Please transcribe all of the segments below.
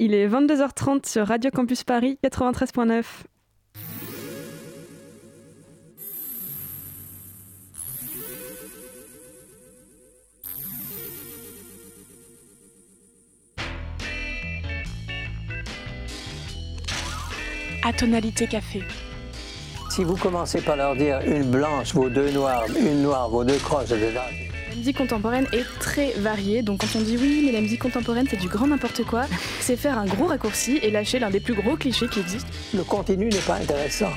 Il est 22h30 sur Radio Campus Paris 93.9. À tonalité café. Si vous commencez par leur dire une blanche vaut deux noires, une noire vaut deux crosses, etc. La musique contemporaine est très variée, donc quand on dit oui, mais la musique contemporaine c'est du grand n'importe quoi, c'est faire un gros raccourci et lâcher l'un des plus gros clichés qui existent. Le continu n'est pas intéressant.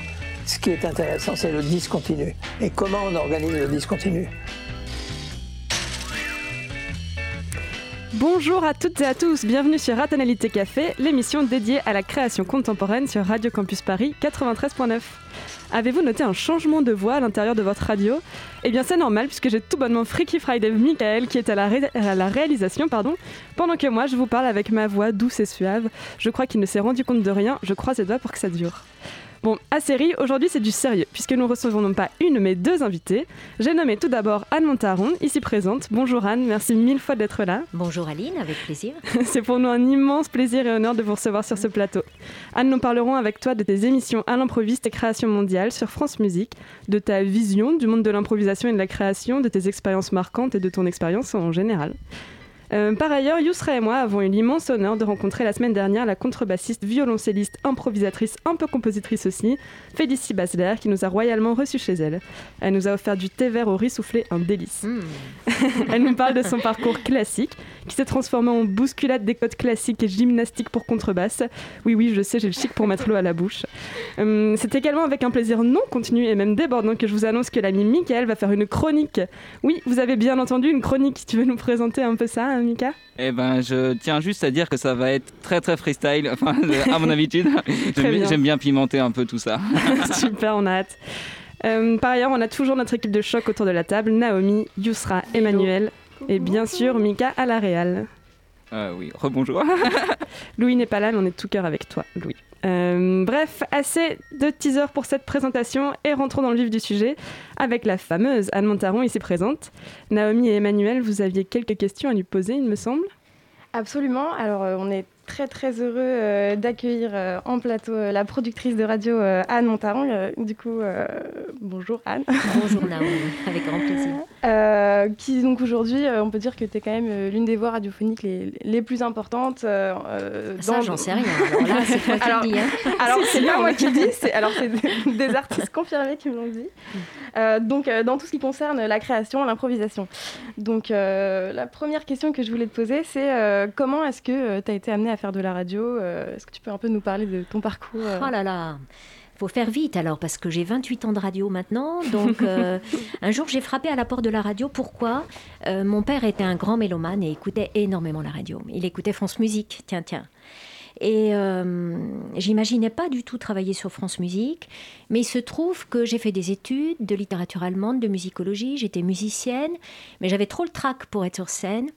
Ce qui est intéressant, c'est le discontinu. Et comment on organise le discontinu? Bonjour à toutes et à tous, bienvenue sur Ratonalité Café, l'émission dédiée à la création contemporaine sur Radio Campus Paris 93.9. Avez-vous noté un changement de voix à l'intérieur de votre radio? Eh bien c'est normal puisque j'ai tout bonnement Freaky Friday Michael qui est à la, à la réalisation pardon, pendant que moi je vous parle avec ma voix douce et suave. Je crois qu'il ne s'est rendu compte de rien, je croise les doigts pour que ça dure. Bon, à série, aujourd'hui c'est du sérieux, puisque nous recevons non pas une mais deux invités. J'ai nommé tout d'abord Anne Montaron, ici présente. Bonjour Anne, merci mille fois d'être là. Bonjour Aline, avec plaisir. c'est pour nous un immense plaisir et honneur de vous recevoir sur ce plateau. Anne, nous parlerons avec toi de tes émissions à l'improviste et création mondiale sur France Musique, de ta vision du monde de l'improvisation et de la création, de tes expériences marquantes et de ton expérience en général. Euh, par ailleurs, Yousra et moi avons eu l'immense honneur de rencontrer la semaine dernière la contrebassiste, violoncelliste, improvisatrice, un peu compositrice aussi, Félicie Basler, qui nous a royalement reçus chez elle. Elle nous a offert du thé vert au riz soufflé, un délice. Mm. elle nous parle de son parcours classique, qui s'est transformé en bousculade des codes classiques et gymnastique pour contrebasse. Oui, oui, je sais, j'ai le chic pour mettre l'eau à la bouche. Euh, c'est également avec un plaisir non contenu et même débordant que je vous annonce que l'ami Michael va faire une chronique. Oui, vous avez bien entendu, une chronique. Tu veux nous présenter un peu ça Mika Eh ben, je tiens juste à dire que ça va être très très freestyle, enfin, à mon habitude. J'aime bien pimenter un peu tout ça. Super, on a hâte. Euh, par ailleurs, on a toujours notre équipe de choc autour de la table Naomi, Yusra, Emmanuel et bien sûr Mika à la Réal. Euh, oui, rebonjour. Louis n'est pas là, mais on est tout cœur avec toi, Louis. Euh, bref, assez de teaser pour cette présentation et rentrons dans le vif du sujet avec la fameuse Anne Montaron ici présente. Naomi et Emmanuel, vous aviez quelques questions à lui poser, il me semble. Absolument. Alors, euh, on est très très heureux euh, d'accueillir euh, en plateau euh, la productrice de radio Anne Montaron. du coup, bonjour Anne. Bonjour Naomi, avec grand plaisir. qui donc aujourd'hui, on peut dire que tu es quand même l'une des voix radiophoniques les, les plus importantes. Ça, j'en sais rien. Alors là, c'est toi qui alors, le dis. Hein. Alors, c'est pas moi qui le dis, alors c'est des, artistes confirmés qui me l'ont dit. donc, dans tout ce qui concerne la création, l'improvisation. Donc, la première question que je voulais te poser, c'est comment est-ce que tu as été amenée à faire de la radio. Euh, est-ce que tu peux un peu nous parler de ton parcours euh Oh là là faut faire vite alors parce que j'ai 28 ans de radio maintenant. Donc euh, un jour j'ai frappé à la porte de la radio. Pourquoi? Mon père était un grand mélomane et écoutait énormément la radio. Il écoutait France Musique. Tiens tiens. Et j'imaginais pas du tout travailler sur France Musique, mais il se trouve que j'ai fait des études de littérature allemande, de musicologie, j'étais musicienne, mais j'avais trop le trac pour être sur scène.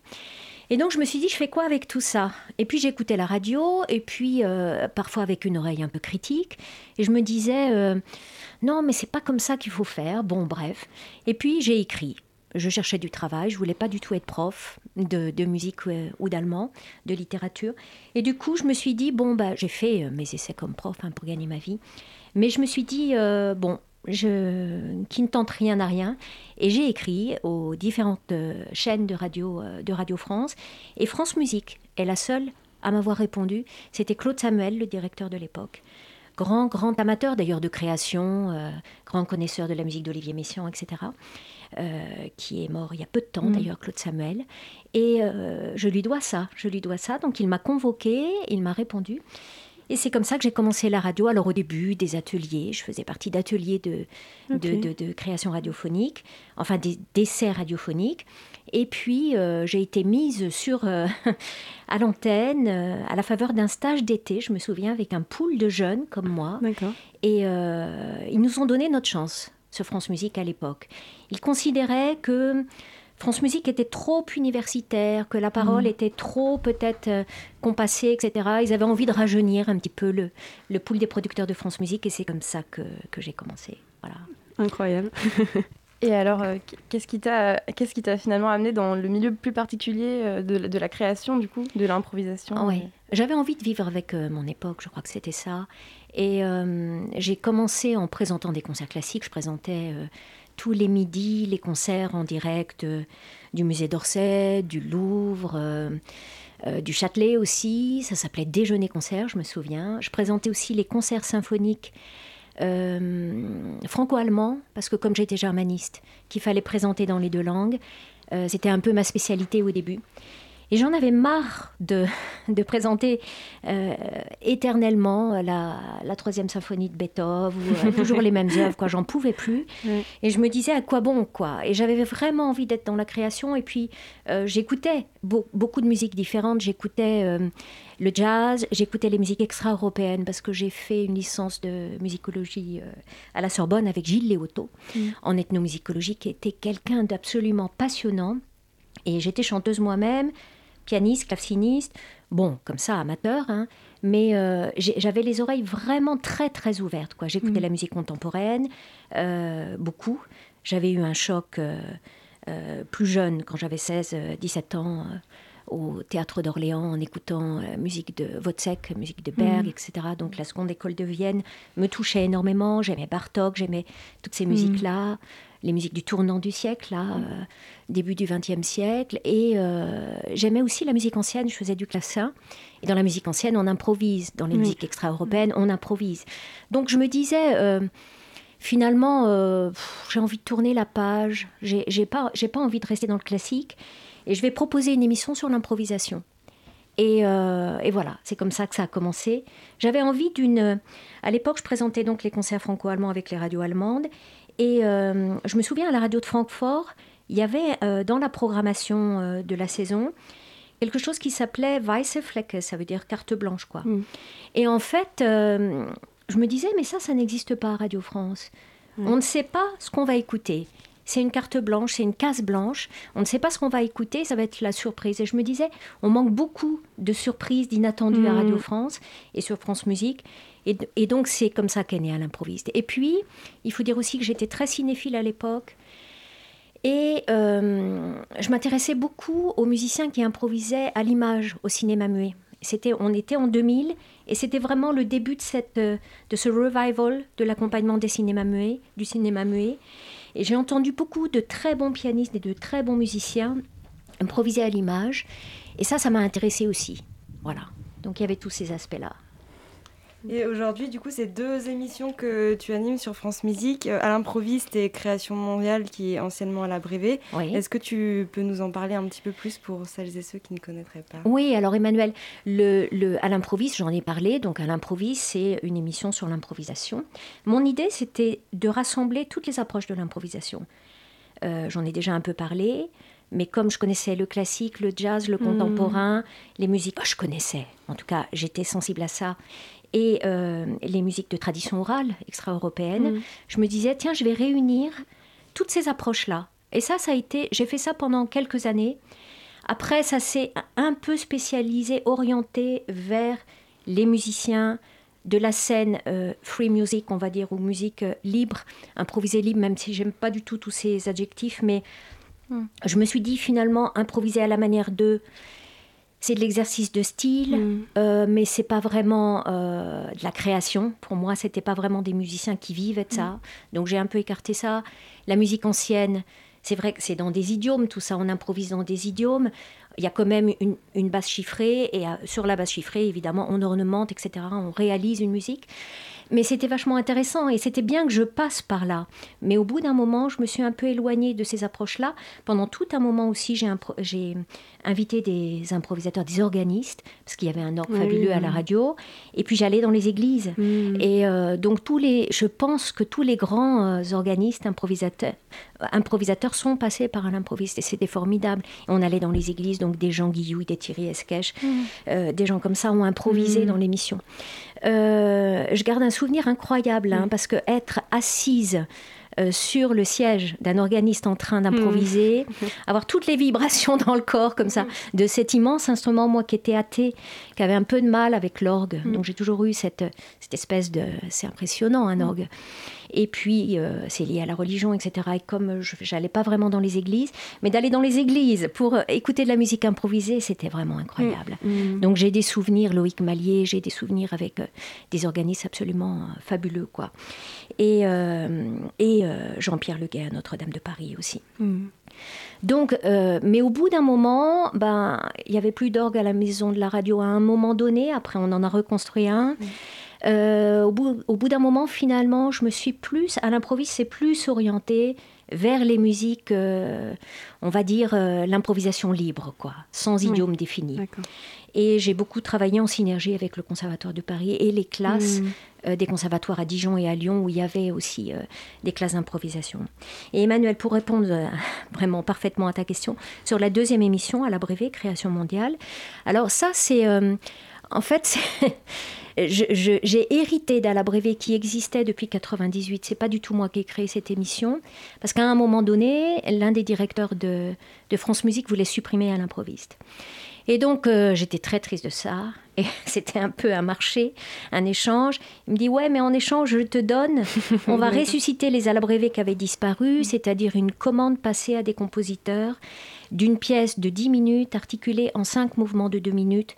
Et donc je me suis dit, je fais quoi avec tout ça? Et puis j'écoutais la radio, et puis euh, parfois avec une oreille un peu critique, et je me disais, euh, non, mais c'est pas comme ça qu'il faut faire. Bon, bref. Et puis j'ai écrit. Je cherchais du travail, je voulais pas du tout être prof de, musique ou, ou d'allemand, de littérature. Et du coup, je me suis dit, bon, bah, j'ai fait euh, mes essais comme prof hein, pour gagner ma vie. Mais je me suis dit, bon, je, qui ne tente rien à rien. Et j'ai écrit aux différentes euh, chaînes de radio, euh, de radio France. Et France Musique est la seule à m'avoir répondu. C'était Claude Samuel, le directeur de l'époque. Grand, grand amateur d'ailleurs de création, euh, grand connaisseur de la musique d'Olivier Messiaen, etc. qui est mort il y a peu de temps mm. d'ailleurs, Claude Samuel. Et je lui dois ça, je lui dois ça. Donc il m'a convoqué, il m'a répondu. Et c'est comme ça que j'ai commencé la radio. Alors au début, des ateliers. Je faisais partie d'ateliers de, de, création radiophonique, enfin d'essais radiophoniques. Et puis euh, j'ai été mise sur euh, à l'antenne euh, à la faveur d'un stage d'été. Je me souviens avec un pool de jeunes comme moi. Et ils nous ont donné notre chance sur France Musique à l'époque. Ils considéraient que France Musique était trop universitaire, que la parole mm. était trop peut-être euh, compassée, etc. Ils avaient envie de rajeunir un petit peu le, le pool des producteurs de France Musique et c'est comme ça que, que j'ai commencé. Voilà. Incroyable. Et alors, euh, qu'est-ce qui t'a qu'est-ce qui t'a finalement amené dans le milieu plus particulier euh, de, de, la création, du coup, de l'improvisation Oui. j'avais envie de vivre avec mon époque, je crois que c'était ça. Et j'ai commencé en présentant des concerts classiques. Je présentais tous les midis les concerts en direct du musée d'Orsay, du Louvre. du Châtelet aussi, ça s'appelait Déjeuner concert, je me souviens. Je présentais aussi les concerts symphoniques euh, franco-allemand, parce que comme j'étais germaniste, qu'il fallait présenter dans les deux langues, euh, c'était un peu ma spécialité au début. Et j'en avais marre de, de présenter euh, éternellement la, la, troisième symphonie de Beethoven ou euh, toujours les mêmes œuvres. Quoi, j'en pouvais plus. Et je me disais à quoi bon quoi? Et j'avais vraiment envie d'être dans la création. Et puis euh, j'écoutais beaucoup de musiques différentes. J'écoutais le jazz, j'écoutais les musiques extra-européennes parce que j'ai fait une licence de musicologie à la Sorbonne avec Gilles Léoto mm. en ethnomusicologie, qui était quelqu'un d'absolument passionnant. Et j'étais chanteuse moi-même pianiste, claveciniste, bon, comme ça, amateur, hein, mais euh, j'avais les oreilles vraiment très, très ouvertes. Quoi. J'écoutais mm. la musique contemporaine, euh, beaucoup. J'avais eu un choc euh, plus jeune, quand j'avais 16, 17 ans, au théâtre d'Orléans, en écoutant musique de Wozzeck, musique de Berg, mm. etc. Donc la seconde école de Vienne me touchait énormément. J'aimais Bartok, j'aimais toutes ces mm. musiques-là les musiques du tournant du siècle, là, euh, début du XXe siècle. Et euh, j'aimais aussi la musique ancienne, je faisais du classin. Et dans la musique ancienne, on improvise. Dans les musiques extra-européennes, on improvise. Donc je me disais, euh, finalement, j'ai envie de tourner la page, j'ai pas, pas envie de rester dans le classique. Et je vais proposer une émission sur l'improvisation. Et, et, voilà, c'est comme ça que ça a commencé. J'avais envie d'une... À l'époque, je présentais donc les concerts franco-allemands avec les radios allemandes. Et euh, je me souviens à la radio de Francfort, il y avait euh, dans la programmation euh, de la saison quelque chose qui s'appelait Weiße Flecke, ça veut dire carte blanche, quoi. Mm. Et en fait, je me disais, mais ça, ça n'existe pas à Radio France. Mm. On ne sait pas ce qu'on va écouter. C'est une carte blanche, c'est une case blanche. On ne sait pas ce qu'on va écouter, ça va être la surprise. Et je me disais, on manque beaucoup de surprises, d'inattendus à mm. Radio France et sur France Musique. Et, donc, c'est comme ça qu'est né à l'improviste. Et puis, il faut dire aussi que j'étais très cinéphile à l'époque. Et euh, je m'intéressais beaucoup aux musiciens qui improvisaient à l'image au cinéma muet. C'était, on était en 2000 et c'était vraiment le début de, cette, de ce revival de l'accompagnement des cinémas muets, du cinéma muet. Et j'ai entendu beaucoup de très bons pianistes et de très bons musiciens improviser à l'image. Et ça, ça m'a intéressé aussi. Voilà. Donc il y avait tous ces aspects-là. Et aujourd'hui, du coup, c'est deux émissions que tu animes sur France Musique, euh, à l'improviste et Création mondiale, qui est anciennement à la Brévé. Est-ce que tu peux nous en parler un petit peu plus pour celles et ceux qui ne connaîtraient pas? Oui, alors Emmanuel, le, le, à l'improviste, j'en ai parlé. Donc à l'improviste, c'est une émission sur l'improvisation. Mon idée, c'était de rassembler toutes les approches de l'improvisation. Euh, j'en ai déjà un peu parlé. Mais comme je connaissais le classique, le jazz, le hmm. contemporain, les musiques, oh, je connaissais. En tout cas, j'étais sensible à ça et euh, les musiques de tradition orale extra-européenne, mm. je me disais, tiens, je vais réunir toutes ces approches-là. Et ça, ça a été, j'ai fait ça pendant quelques années. Après, ça s'est un peu spécialisé, orienté vers les musiciens de la scène euh, free music, on va dire, ou musique euh, libre, improvisée libre, même si j'aime pas du tout tous ces adjectifs, mais mm. je me suis dit finalement improviser à la manière de c'est de l'exercice de style, mm. euh, mais c'est pas vraiment euh, de la création. Pour moi, c'était pas vraiment des musiciens qui vivent de ça. Mm. Donc j'ai un peu écarté ça. La musique ancienne, c'est vrai que c'est dans des idiomes, tout ça, on improvise dans des idiomes. Il y a quand même une, une basse chiffrée, et euh, sur la basse chiffrée, évidemment, on ornemente, etc. On réalise une musique. Mais c'était vachement intéressant et c'était bien que je passe par là. Mais au bout d'un moment, je me suis un peu éloignée de ces approches-là. Pendant tout un moment aussi, j'ai invité des improvisateurs, des organistes, parce qu'il y avait un orgue fabuleux à la radio. Et puis j'allais dans les églises. Mm. Et euh, donc tous les, je pense que tous les grands euh, organistes, improvisateurs, improvisateurs sont passés par un improviste et c'était formidable. on allait dans les églises, donc des gens Guillaume, des Thierry Esquèche, mm. euh, des gens comme ça ont improvisé mm. dans l'émission. Je garde un souvenir incroyable, hein, parce que être assise euh, sur le siège d'un organiste en train d'improviser, hmm. avoir toutes les vibrations dans le corps comme ça, de cet immense instrument, moi qui étais athée, qui avait un peu de mal avec l'orgue. Donc j'ai toujours eu cette, cette espèce de... C'est impressionnant un orgue. Et puis, c'est lié à la religion, etc. Et comme je n'allais pas vraiment dans les églises, mais d'aller dans les églises pour écouter de la musique improvisée, c'était vraiment incroyable. Mm. Mm. Donc j'ai des souvenirs, Loïc Mallier, j'ai des souvenirs avec des organismes absolument fabuleux, quoi. Et, et Jean-Pierre Leguet à Notre-Dame de Paris aussi. Mm. Donc, euh, mais au bout d'un moment, ben, il y avait plus d'orgue à la maison de la radio à un moment donné. Après, on en a reconstruit un. Euh, au bout, au bout d'un moment, finalement, je me suis plus à l'improviste, c'est plus orienté vers les musiques, euh, on va dire l'improvisation libre, quoi, sans idiome défini. Et j'ai beaucoup travaillé en synergie avec le Conservatoire de Paris et les classes mm. euh, des conservatoires à Dijon et à Lyon où il y avait aussi euh, des classes d'improvisation. Et Emmanuel, pour répondre euh, vraiment parfaitement à ta question, sur la deuxième émission à l'abrévé Création mondiale, alors ça c'est... en fait, j'ai hérité d'à l'abrévé qui existait depuis 98. C'est pas du tout moi qui ai créé cette émission, parce qu'à un moment donné, l'un des directeurs de, de France Musique voulait supprimer à l'improviste. Et donc, euh, j'étais très triste de ça. Et c'était un peu un marché, un échange. Il me dit Ouais, mais en échange, je te donne, on va ressusciter les alabrévés qui avaient disparu, c'est-à-dire une commande passée à des compositeurs d'une pièce de 10 minutes articulée en 5 mouvements de 2 minutes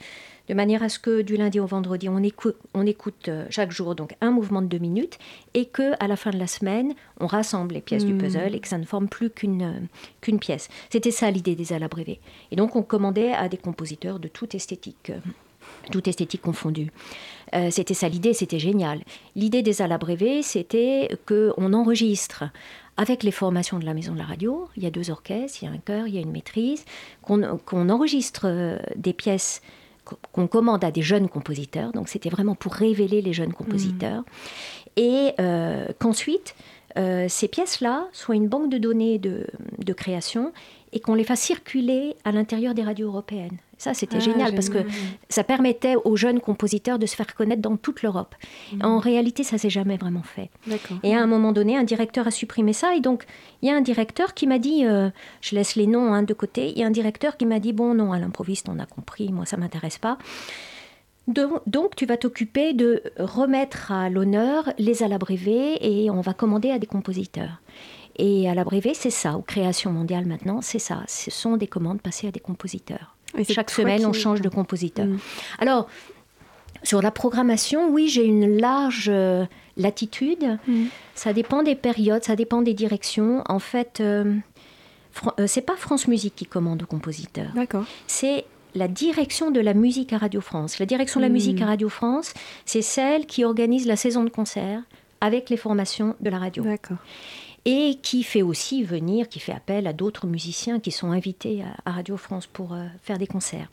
de manière à ce que du lundi au vendredi, on écoute, on écoute euh, chaque jour donc un mouvement de deux minutes et que à la fin de la semaine, on rassemble les pièces du hmm. puzzle et que ça ne forme plus qu'une euh, qu'une pièce. C'était ça l'idée des alabrévés. Et donc on commandait à des compositeurs de toute esthétique. Euh, toute esthétique confondue. c'était ça l'idée, c'était génial. L'idée des alabrévés, c'était qu'on enregistre avec les formations de la maison de la radio, il y a deux orchestres, il y a un chœur, il y a une maîtrise, qu'on enregistre des pièces qu'on commande à des jeunes compositeurs. Donc c'était vraiment pour révéler les jeunes compositeurs. Mm. Et euh, qu'ensuite, euh, ces pièces-là soient une banque de données de, de création et qu'on les fasse circuler à l'intérieur des radios européennes. Ça, c'était ah, génial parce que ça permettait aux jeunes compositeurs de se faire connaître dans toute l'Europe. Mhm. En réalité, ça s'est jamais vraiment fait. Et à un moment donné, un directeur a supprimé ça. Et donc, il y a un directeur qui m'a dit, euh, je laisse les noms hein, de côté, il y a un directeur qui m'a dit, bon, non, à l'improviste, on a compris, moi, ça m'intéresse pas. Donc, tu vas t'occuper de remettre à l'honneur les alabrévés et on va commander à des compositeurs. Et à l'abrévé, c'est ça, aux créations mondiales maintenant, c'est ça. Ce sont des commandes passées à des compositeurs. Chaque semaine, on change de compositeur. Mm. Alors, sur la programmation, oui, j'ai une large euh, latitude. Mm. Ça dépend des périodes, ça dépend des directions. En fait, euh, euh, c'est pas France Musique qui commande aux compositeurs. D'accord. C'est la direction de la musique à Radio France. La direction de la musique à mm. Radio France, c'est celle qui organise la saison de concert avec les formations de la radio. D'accord et qui fait aussi venir, qui fait appel à d'autres musiciens qui sont invités à, Radio France pour euh, faire des concerts.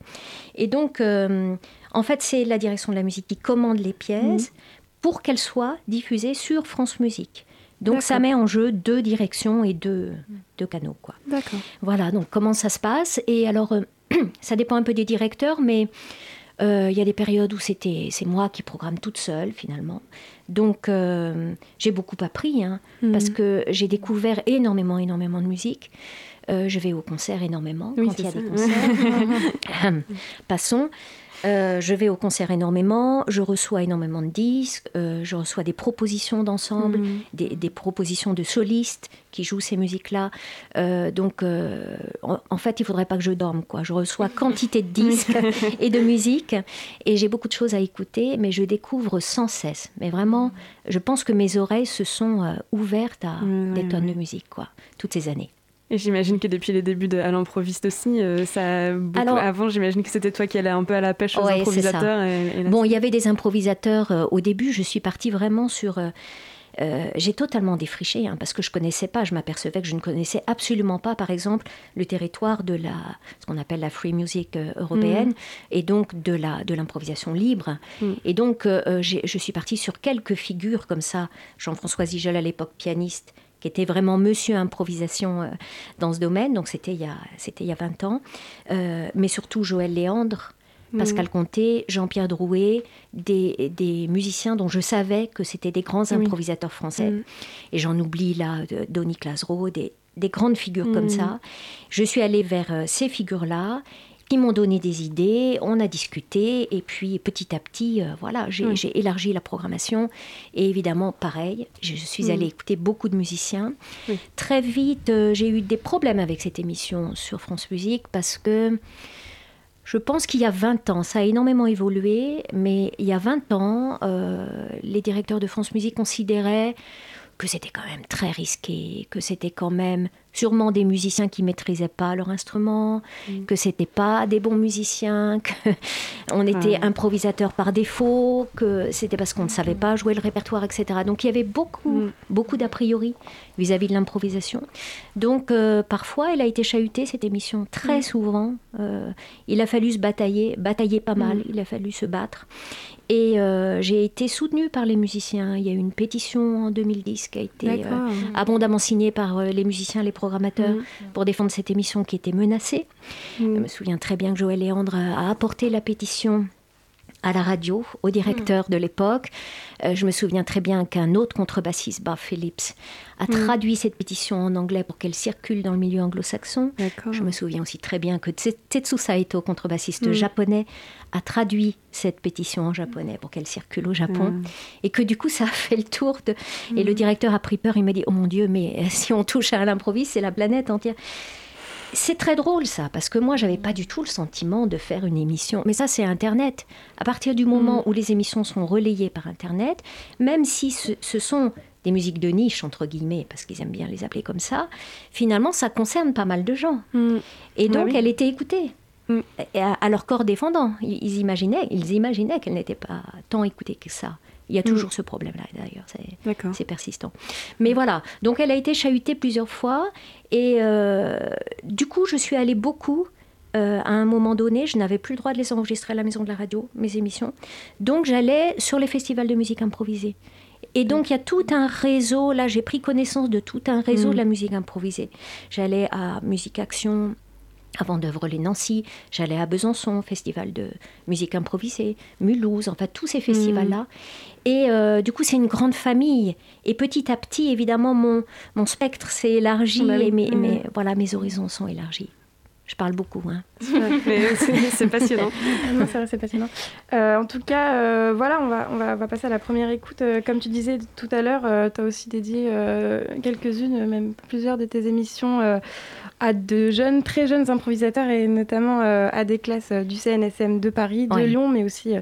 Et donc, euh, en fait, c'est la direction de la musique qui commande les pièces mmh. pour qu'elles soient diffusées sur France Musique. Donc ça met en jeu deux directions et deux, deux canaux. Quoi. D'accord. Voilà, donc comment ça se passe Et alors, euh, ça dépend un peu des directeurs, mais il y a des périodes où c'était c'est moi qui programme toute seule finalement. Donc euh, j'ai beaucoup appris, hein, mhm. parce que j'ai découvert énormément, énormément de musique. Euh, je vais au concert énormément quand il y a des concerts. Passons. Euh, je vais au concert énormément, je reçois énormément de disques, euh, je reçois des propositions d'ensemble, mm. des, propositions de solistes qui jouent ces musiques-là. Euh, donc, en, fait, il faudrait pas que je dorme. Quoi. Je reçois quantité de disques et de musique, et j'ai beaucoup de choses à écouter, mais je découvre sans cesse. Mais vraiment, je pense que mes oreilles se sont ouvertes à des tonnes de musique, quoi, toutes ces années. Et j'imagine que depuis les débuts de à l'improviste aussi, euh, ça beaucoup... avant, j'imagine que c'était toi qui allais un peu à la pêche aux improvisateurs. bon, il y avait des improvisateurs euh, au début. Je suis partie vraiment sur. Euh, j'ai totalement défriché hein, parce que je connaissais pas. Je m'apercevais que je ne connaissais absolument pas, par exemple, le territoire de la ce qu'on appelle la free music européenne mm. et donc de la de l'improvisation libre. Mm. Et donc, je suis partie sur quelques figures comme ça. Jean-François Zigel à l'époque pianiste qui était vraiment monsieur improvisation euh, dans ce domaine, donc c'était il, y a, c'était il y a 20 ans, euh, mais surtout Joël Léandre, Pascal mm. Comté, Jean-Pierre Drouet, des, des, musiciens dont je savais que c'était des grands improvisateurs français. Mm. Et j'en oublie là, Donny Clasreau, des, des grandes figures comme mm. ça. Je suis allée vers euh, ces figures-là qui m'ont donné des idées, on a discuté, et puis petit à petit, euh, voilà, j'ai élargi la programmation. Et évidemment, pareil, je suis allée écouter beaucoup de musiciens. Très vite, euh, j'ai eu des problèmes avec cette émission sur France Musique parce que je pense qu'il y a 20 ans, ça a énormément évolué, mais il y a 20 ans, euh, les directeurs de France Musique considéraient que c'était quand même très risqué, que c'était quand même sûrement des musiciens qui maîtrisaient pas leur instrument, mm. que c'était pas des bons musiciens, que on était improvisateur par défaut, que c'était parce qu'on ne savait pas jouer le répertoire, etc. Donc il y avait beaucoup, mm. beaucoup d'a priori vis-à-vis de l'improvisation. Donc euh, parfois, elle a été chahutée cette émission très mm. souvent. Euh, il a fallu se batailler, batailler pas mal. Il a fallu se battre. Et euh, j'ai été soutenue par les musiciens. Il y a eu une pétition en 2010 qui a été abondamment signée par les musiciens, les programmateur mm. pour défendre cette émission qui était menacée. Mm. Je me souviens très bien que Joël Léandre a apporté la pétition à la radio, au directeur mm. de l'époque. Euh, je me souviens très bien qu'un autre contrebassiste, Bob Phillips, a traduit cette pétition en anglais pour qu'elle circule dans le milieu anglo-saxon. Je me souviens aussi très bien que Tetsu Saito, contrebassiste japonais, a traduit cette pétition en japonais pour qu'elle circule au Japon. Et que du coup, ça a fait le tour. De... Et le directeur a pris peur. Il m'a dit Oh mon Dieu, mais si on touche à l'improviste, c'est la planète entière. C'est très drôle ça, parce que moi, j'avais pas du tout le sentiment de faire une émission. Mais ça, c'est Internet. À partir du moment mm. où les émissions sont relayées par Internet, même si ce, sont des musiques de niche, entre guillemets, parce qu'ils aiment bien les appeler comme ça, finalement, ça concerne pas mal de gens. Mm. Et bah donc, elle était écoutée. Mm. À, leur corps défendant. Ils, imaginaient, ils imaginaient qu'elle n'était pas tant écoutée que ça. Il y a toujours ce problème-là, d'ailleurs, c'est persistant. Mais voilà, donc elle a été chahutée plusieurs fois, et euh, du coup, je suis allée beaucoup. Euh, à un moment donné, je n'avais plus le droit de les enregistrer à la maison de la radio, mes émissions. Donc j'allais sur les festivals de musique improvisée. Et donc, il y a tout un réseau, là j'ai pris connaissance de tout un réseau mm. de la musique improvisée. J'allais à Musique Action, avant d'œuvre les Nancy, j'allais à Besançon, festival de musique improvisée, Mulhouse, enfin tous ces festivals-là. Mm. Et euh, du coup, c'est une grande famille. Et petit à petit, évidemment, mon, mon spectre s'est élargi bah et mes, mm. voilà, mes horizons sont élargis. Je parle beaucoup, hein. c'est passionnant. c'est passionnant. Euh, en tout cas, euh, voilà, on va, on, va, on va, passer à la première écoute. comme tu disais tout à l'heure, tu as aussi dédié quelques-unes, même plusieurs de tes émissions à de jeunes, très jeunes improvisateurs et notamment euh, à des classes euh, du CNSM de Paris, de Lyon, mais aussi euh,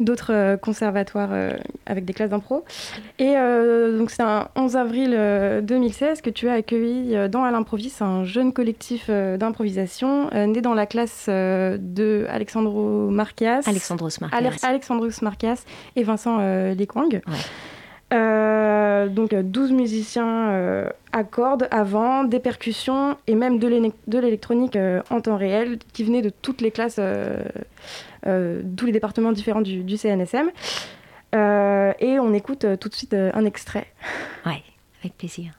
d'autres conservatoires avec des classes d'impro. Et donc c'est un 11 avril 2016 que tu as accueilli dans À l'improviste un jeune collectif d'improvisation né dans la classe de Alexandro Marquias, Alexandros Marquias. Alexandros Marquias et Vincent Lequang. Euh, donc 12 musiciens euh, à cordes avant, des percussions et même de l'électronique euh, en temps réel qui venaient de toutes les classes, tous les départements différents du CNSM. et on écoute tout de suite un extrait. Ouais, avec plaisir.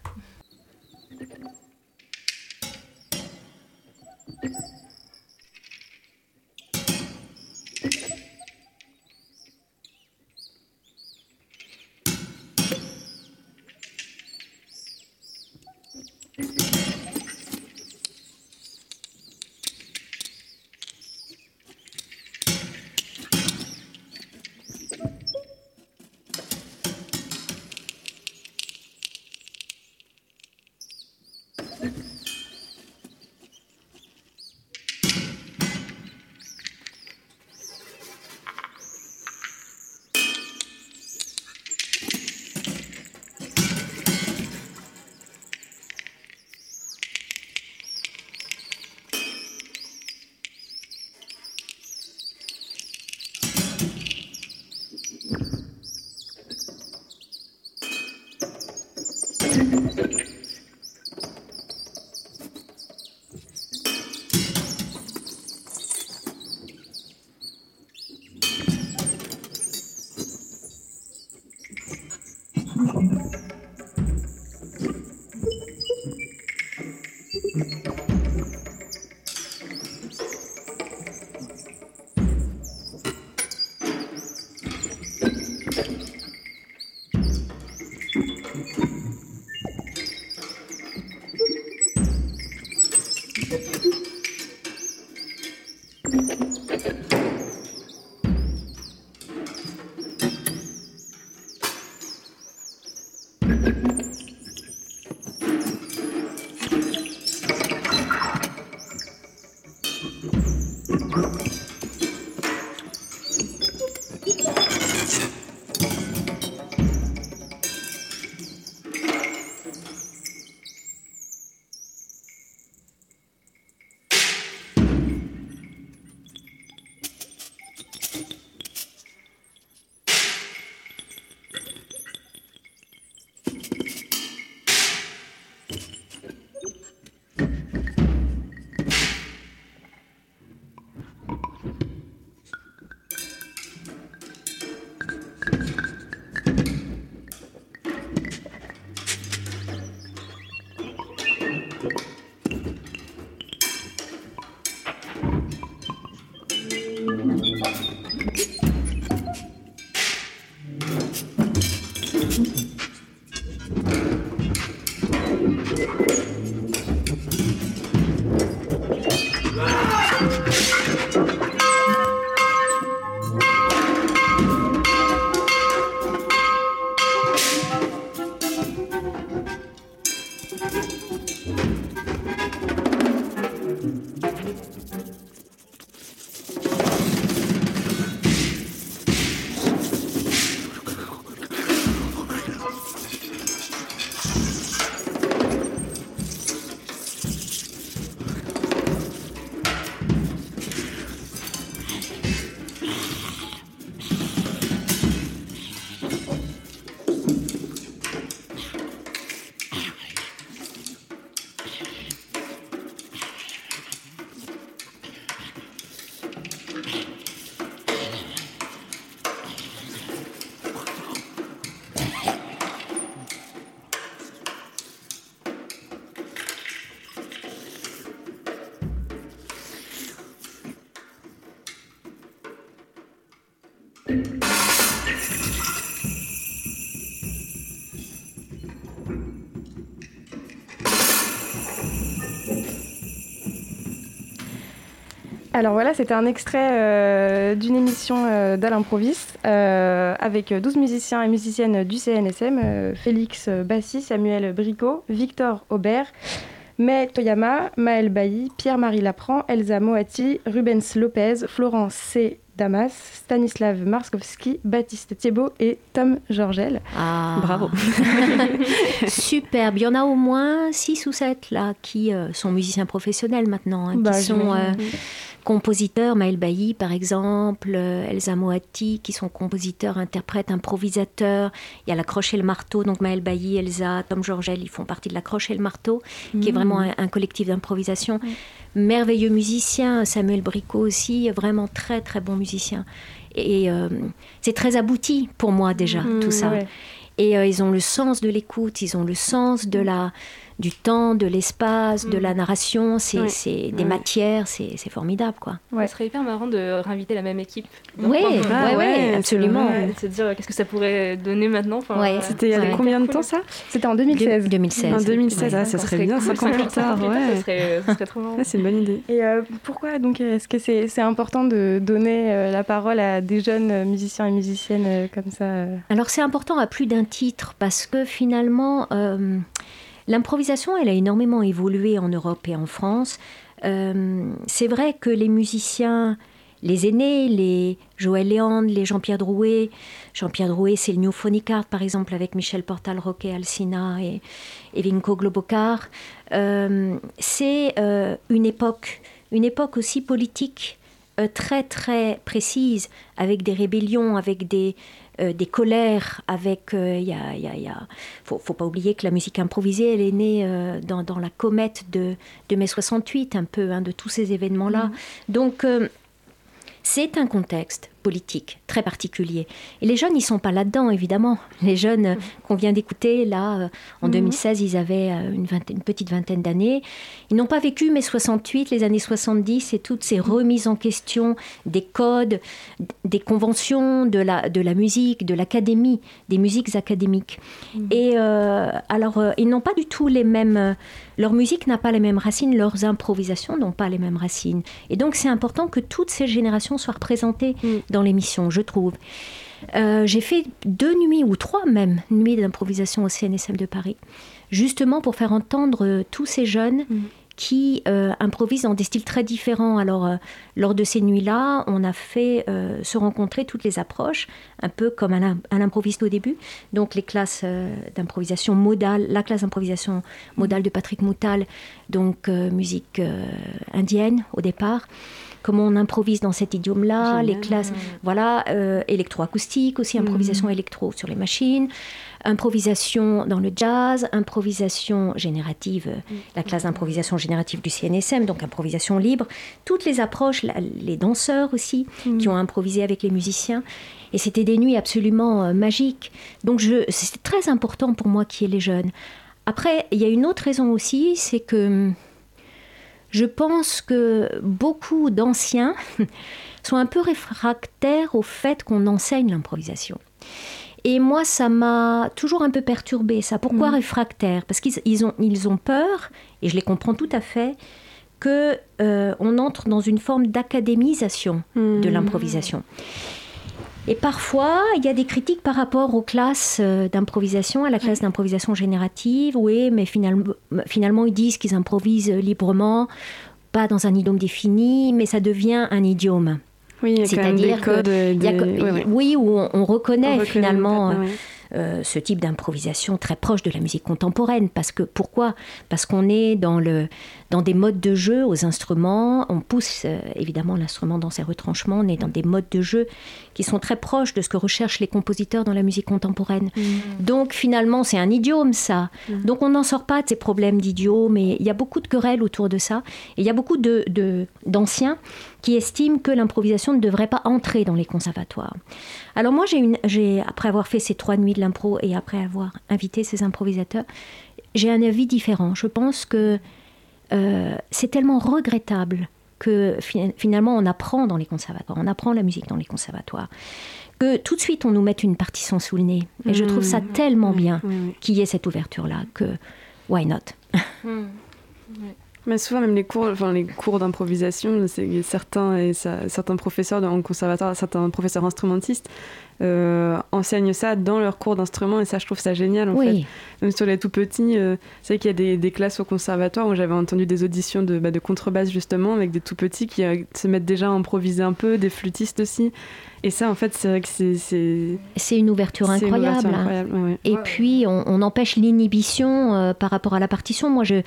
Alors voilà, c'était un extrait euh, d'une émission euh, d'Alimproviste euh, avec 12 musiciens et musiciennes du CNSM, Félix Bassi, Samuel Bricot, Victor Aubert, May Toyama, Maël Bailly, Pierre-Marie Lapran, Elsa Moati, Rubens Lopez, Florence C. Damas, Stanislav Marskowski, Baptiste Thiebaud et Tom Georgel. Ah. Bravo. Superbe. Il y en a au moins 6 ou 7 là qui sont musiciens professionnels maintenant, hein, qui Bah, sont. Compositeurs, Maël Bailly par exemple, euh, Elsa Moati, qui sont compositeurs, interprètes, improvisateurs. Il y a la croche et le marteau, donc Maël Bailly, Elsa, Tom Georgel, ils font partie de la croche et le marteau, qui est vraiment un, un collectif d'improvisation. Merveilleux musicien, Samuel Bricot aussi, vraiment très très bon musicien. Et euh, c'est très abouti pour moi déjà, Mmh, tout ça. ouais. Et euh, ils ont le sens de l'écoute, ils ont le sens de la, du temps, de l'espace, de Mm. la narration. C'est Ouais. des Ouais. matières, c'est formidable, quoi. Ouais. Ce serait hyper marrant de réinviter la même équipe. Oui, Ah ouais, ouais, absolument. de se dire euh, qu'est-ce que ça pourrait donner maintenant. Enfin, Ouais. euh, C'était il y a Ouais. combien de temps ça? C'était en 2016. 2016. En 2016, Ouais. ah, ça serait bien, cool, 5 ans plus tard. plus Ouais. Ça serait, ça serait trop marrant. C'est une bonne idée. Et euh, pourquoi donc est-ce que c'est important de donner euh, la parole à des jeunes euh, musiciens et musiciennes euh, comme ça euh? Alors c'est important à plus d'un titre parce que finalement, euh, l'improvisation, elle a énormément évolué en Europe et en France. Euh, c'est vrai que les musiciens, les aînés, les Joël Léandre, les Jean-Pierre Drouet, Jean-Pierre Drouet, c'est le New Phonic Art par exemple avec Michel Portal-Roquet, Alcina et, et Globocar. Euh, c'est euh, une époque, une époque aussi politique très très précise, avec des rébellions, avec des, euh, des colères, avec... euh, Il y a, y a- il y a- faut, faut pas oublier que la musique improvisée, elle est née euh, dans, dans la comète de, de mai 68, un peu, hein, de tous ces événements-là. Donc, euh, c'est un contexte politique très particulier. Et les jeunes, ils sont pas là-dedans, évidemment. Les jeunes euh, qu'on vient d'écouter, là, euh, en 2016, ils avaient euh, une, vingtaine- une petite vingtaine d'années. Ils n'ont pas vécu mai 68, les années 70 et toutes ces remises en question des codes, des conventions de la, de la musique, de l'académie, des musiques académiques. Et euh, alors, ils n'ont pas du tout les mêmes... euh, leur musique n'a pas les mêmes racines, leurs improvisations n'ont pas les mêmes racines. Et donc, c'est important que toutes ces générations soient représentées Mm. dans l'émission, je trouve. j'ai fait deux nuits ou trois même nuits d'improvisation au CNSM de Paris, justement pour faire entendre tous ces jeunes mm qui euh, improvisent dans des styles très différents. Alors, euh, lors de ces nuits-là, on a fait euh, se rencontrer toutes les approches, un peu comme à l'improviste au début. Donc, les classes d'improvisation modale, la classe d'improvisation modale de Patrick Moutal, donc musique indienne au départ comment on improvise dans cet idiome-là, les classes, voilà, électroacoustique aussi, improvisation mhm. électro sur les machines, improvisation dans le jazz, improvisation générative, mm. la classe d'improvisation générative du CNSM, donc improvisation libre, toutes les approches, les danseurs aussi, mm. qui ont improvisé avec les musiciens. Et c'était des nuits absolument euh, magiques. Donc c'est très important pour moi qui est les jeunes. Après, il y a une autre raison aussi, c'est que hum, je pense que beaucoup d'anciens sont un peu réfractaires au fait qu'on enseigne l'improvisation. Et moi, ça m'a toujours un peu perturbé. Ça, pourquoi mm. réfractaire? Parce qu'ils ont, ils ont peur, et je les comprends tout à fait, que euh, on entre dans une forme d'académisation de mm. l'improvisation. Et parfois, il y a des critiques par rapport aux classes euh, d'improvisation, à la classe d'improvisation générative. Oui, mais finalement, finalement ils disent qu'ils improvisent librement, pas dans un idiome défini, mais ça devient un idiome. Oui, c'est-à-dire oui, où on, reconnaît finalement. Euh, ce type d'improvisation très proche de la musique contemporaine. Parce que pourquoi? Parce qu'on est dans, le, dans des modes de jeu aux instruments, on pousse euh, évidemment l'instrument dans ses retranchements, on est dans des modes de jeu qui sont très proches de ce que recherchent les compositeurs dans la musique contemporaine. Mm. Donc finalement, c'est un idiome ça. Mm. Donc on n'en sort pas de ces problèmes d'idiome et il y a beaucoup de querelles autour de ça. Et il y a beaucoup d'anciens de, d'anciens qui estiment que l'improvisation ne devrait pas entrer dans les conservatoires. Alors moi, j'ai après avoir fait ces trois nuits de l'impro et après avoir invité ces improvisateurs, j'ai un avis différent. Je pense que euh, c'est tellement regrettable que finalement on apprend dans les conservatoires, on apprend la musique dans les conservatoires, que tout de suite on nous mette une partition sous le nez. Et je trouve ça mmh. tellement bien qu'il y ait cette ouverture-là que why not? Mmh. Mais souvent, même les cours, enfin, les cours d'improvisation, certains, et certains professeurs en conservatoire, certains professeurs instrumentistes euh, enseignent ça dans leurs cours d'instrument et ça, je trouve ça génial en fait. Même sur les tout petits, euh, c'est vrai qu'il y a des, des, classes au conservatoire où j'avais entendu des auditions de, bah, de contrebasse justement avec des tout petits qui euh, se mettent déjà à improviser un peu, des flûtistes aussi. Et ça, en fait, c'est vrai que c'est. C'est une ouverture incroyable. Hein. Et puis, on, on empêche l'inhibition par rapport à la partition. Moi, je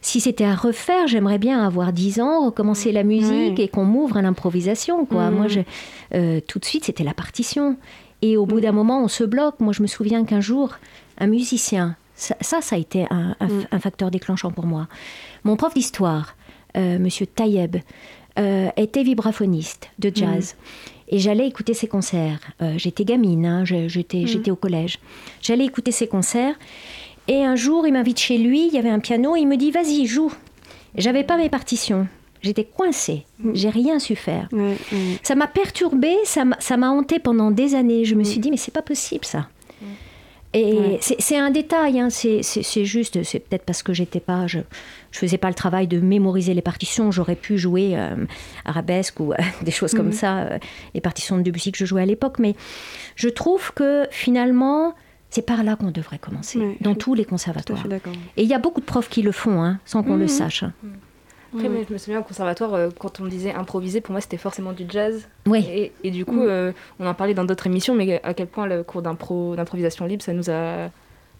si c'était à refaire, j'aimerais bien avoir 10 ans, recommencer la musique et qu'on m'ouvre à l'improvisation. Quoi. Mm. Moi, euh, tout de suite, c'était la partition. Et au bout mm. d'un moment, on se bloque. Moi, je me souviens qu'un jour, un musicien, ça, ça, a été un, mm. facteur déclenchant pour moi. Mon prof d'histoire, euh, Monsieur Tayeb, euh, était vibraphoniste de jazz. Et j'allais écouter ses concerts. j'étais gamine, hein, j'étais au collège. J'allais écouter ses concerts. Et un jour, il m'invite chez lui, il y avait un piano, il me dit Vas-y, joue. J'avais pas mes partitions. J'étais coincée, j'ai rien su faire. Ça m'a perturbée, ça m'a hantée pendant des années. Je me suis dit, mais c'est pas possible ça. Et c'est un détail, hein. c'est juste, c'est peut-être parce que j'étais pas, je, je faisais pas le travail de mémoriser les partitions. J'aurais pu jouer euh, arabesque ou euh, des choses comme ça, euh, les partitions de Debussy que je jouais à l'époque. Mais je trouve que finalement, c'est par là qu'on devrait commencer, dans tous les conservatoires. Et il y a beaucoup de profs qui le font, hein, sans qu'on le mhm. sache. Mhm. Après, je me souviens au conservatoire, euh, quand on disait improviser, pour moi, c'était forcément du jazz. Oui. Et, du coup, mhm. euh, on en parlait dans d'autres émissions, mais à quel point le cours d'improvisation libre, ça nous a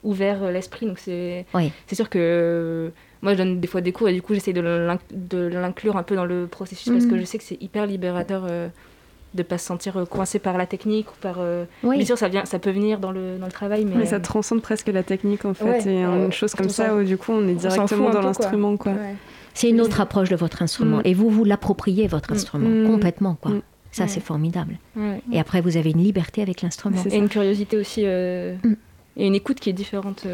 ouvert euh, l'esprit. Donc, c'est sûr que moi, je donne des fois des cours et du coup, j'essaie de l'inclure un peu dans le processus parce que je sais que c'est hyper libérateur de pas se sentir euh, coincé par la technique ou par euh, bien sûr ça vient ça peut venir dans le, dans le travail mais... ça transcende presque la technique en fait. Et une chose comme ça où du coup on est directement dans l'instrument quoi, c'est une autre approche de votre instrument. Mm. et vous vous l'appropriez votre mm. instrument. Complètement quoi. Ça c'est formidable. Et après vous avez une liberté avec l'instrument. Et une curiosité aussi euh, et une écoute qui est différente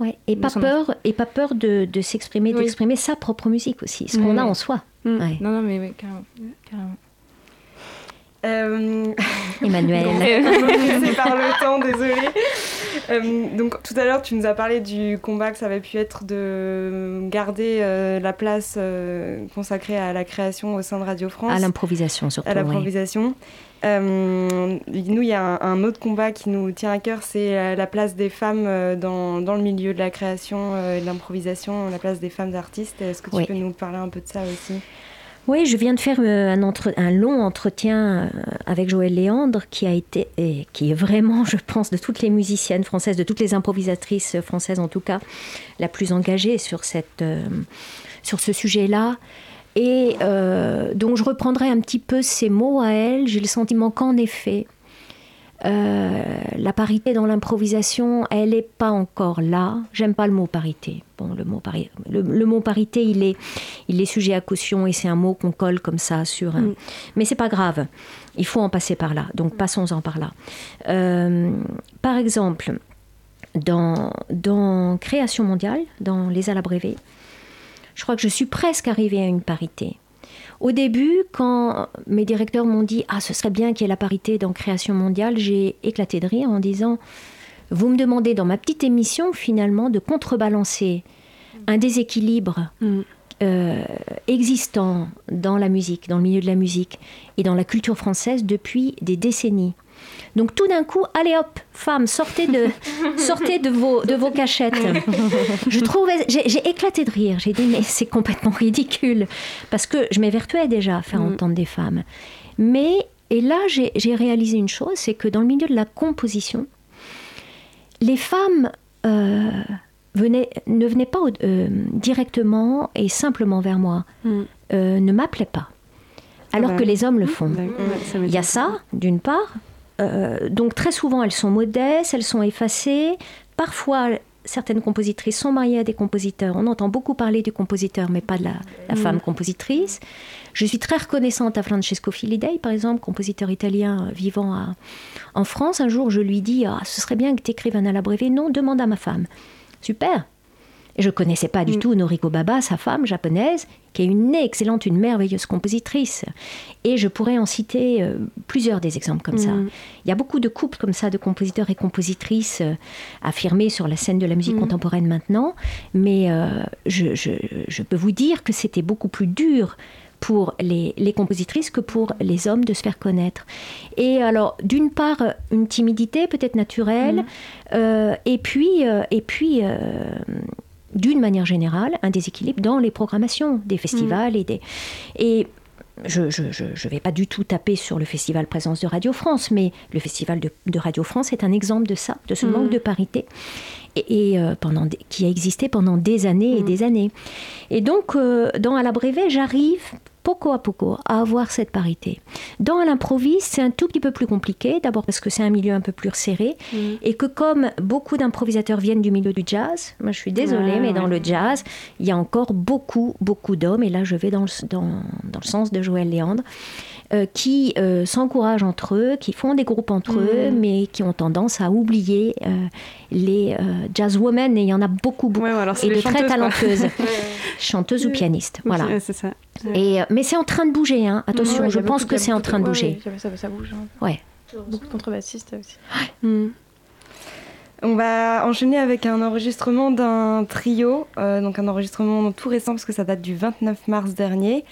ouais. et pas peur et pas peur de, de s'exprimer d'exprimer sa propre musique aussi ce qu'on a en soi. Non non mais carrément Emmanuel. C'est par le temps, désolé. donc tout à l'heure, tu nous as parlé du combat que ça avait pu être de garder la place consacrée à la création au sein de Radio France. À l'improvisation surtout. À l'improvisation. Euh, nous, il y a un, autre combat qui nous tient à cœur, c'est la place des femmes euh, dans, dans, le milieu de la création euh, et de l'improvisation, la place des femmes artistes. Est-ce que tu peux nous parler un peu de ça aussi? Oui, je viens de faire un, entre, un long entretien avec Joëlle Léandre, qui a été, et qui est vraiment, je pense, de toutes les musiciennes françaises, de toutes les improvisatrices françaises en tout cas, la plus engagée sur, sur ce sujet-là. Et euh, donc je reprendrai un petit peu ces mots à elle. J'ai le sentiment qu'en effet, euh, la parité dans l'improvisation, elle n'est pas encore là. J'aime pas le mot parité. Bon, le mot, le, mot parité, il est, il est sujet à caution et c'est un mot qu'on colle comme ça sur un. Mm. Mais c'est pas grave. Il faut en passer par là. Donc passons-en par là. Euh, par exemple, dans, dans Création mondiale, dans Les Alabrévés, je crois que je suis presque arrivée à une parité. Au début, quand mes directeurs m'ont dit Ah, ce serait bien qu'il y ait la parité dans Création mondiale, j'ai éclaté de rire en disant Vous me demandez dans ma petite émission, finalement, de contrebalancer un déséquilibre mm. euh, existant dans la musique, dans le milieu de la musique et dans la culture française depuis des décennies. Donc tout d'un coup, allez hop, femmes, sortez de, sortez de vos, de vos cachettes. Je trouvais, j'ai éclaté de rire. J'ai dit mais c'est complètement ridicule parce que je m'évertuais déjà à faire mm. entendre des femmes. Mais et là j'ai réalisé une chose, c'est que dans le milieu de la composition, les femmes euh, venaient, ne venaient pas euh, directement et simplement vers moi, mm. euh, ne m'appelaient pas alors que les hommes le font. Il y a ça, d'une part, euh, donc très souvent, elles sont modestes, elles sont effacées. Parfois, certaines compositrices sont mariées à des compositeurs. On entend beaucoup parler du compositeur, mais pas de la, mm. femme compositrice. Je suis très reconnaissante à Francesco Filidei, par exemple, compositeur italien vivant en France. Un jour, je lui dis ah, Ce serait bien que tu écrives un à la Non, demande à ma femme. Super, et je connaissais pas du mm. tout Noriko Baba, sa femme japonaise, qui est une excellente, une merveilleuse compositrice. Et je pourrais en citer euh, plusieurs des exemples comme ça. Mm. Il y a beaucoup de couples comme ça de compositeurs et compositrices euh, affirmés sur la scène de la musique mm. contemporaine maintenant. Mais euh, je, je, peux vous dire que c'était beaucoup plus dur pour les, les, compositrices que pour les hommes de se faire connaître. Et alors, d'une part, une timidité peut-être naturelle, et puis, et puis d'une manière générale, un déséquilibre dans les programmations des festivals et des... Et je ne vais pas du tout taper sur le festival Présence de Radio France, mais le festival de, Radio France est un exemple de ça, de ce mm. manque de parité, et, euh, pendant, qui a existé pendant des années et mm. des années. Et donc, euh, dans À la Brevet, j'arrive poco à poco à avoir cette parité. Dans l'improviste, c'est un tout petit peu plus compliqué, d'abord parce que c'est un milieu un peu plus serré, mm. et que comme beaucoup d'improvisateurs viennent du milieu du jazz, moi je suis désolée, mais dans le jazz, il y a encore beaucoup, beaucoup d'hommes, et là je vais dans le, dans, dans le sens de Joël Léandre, euh, qui euh, s'encouragent entre eux, qui font des groupes entre eux, mm. mais qui ont tendance à oublier euh, les jazzwomen, et il y en a beaucoup, beaucoup, et de très talentueuses, chanteuses ou pianistes. Voilà. ça. Et, mais c'est en train de bouger, hein. attention, je pense que c'est en train de bouger. Ça, ça, bouge. Hein. Ouais. Beaucoup de contrebassistes aussi. Mm. On va enchaîner avec un enregistrement d'un trio, donc un enregistrement tout récent parce que ça date du 29 mars dernier.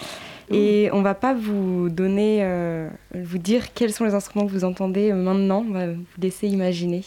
Et on va pas vous donner, euh, vous dire quels sont les instruments que vous entendez maintenant. On va vous laisser imaginer.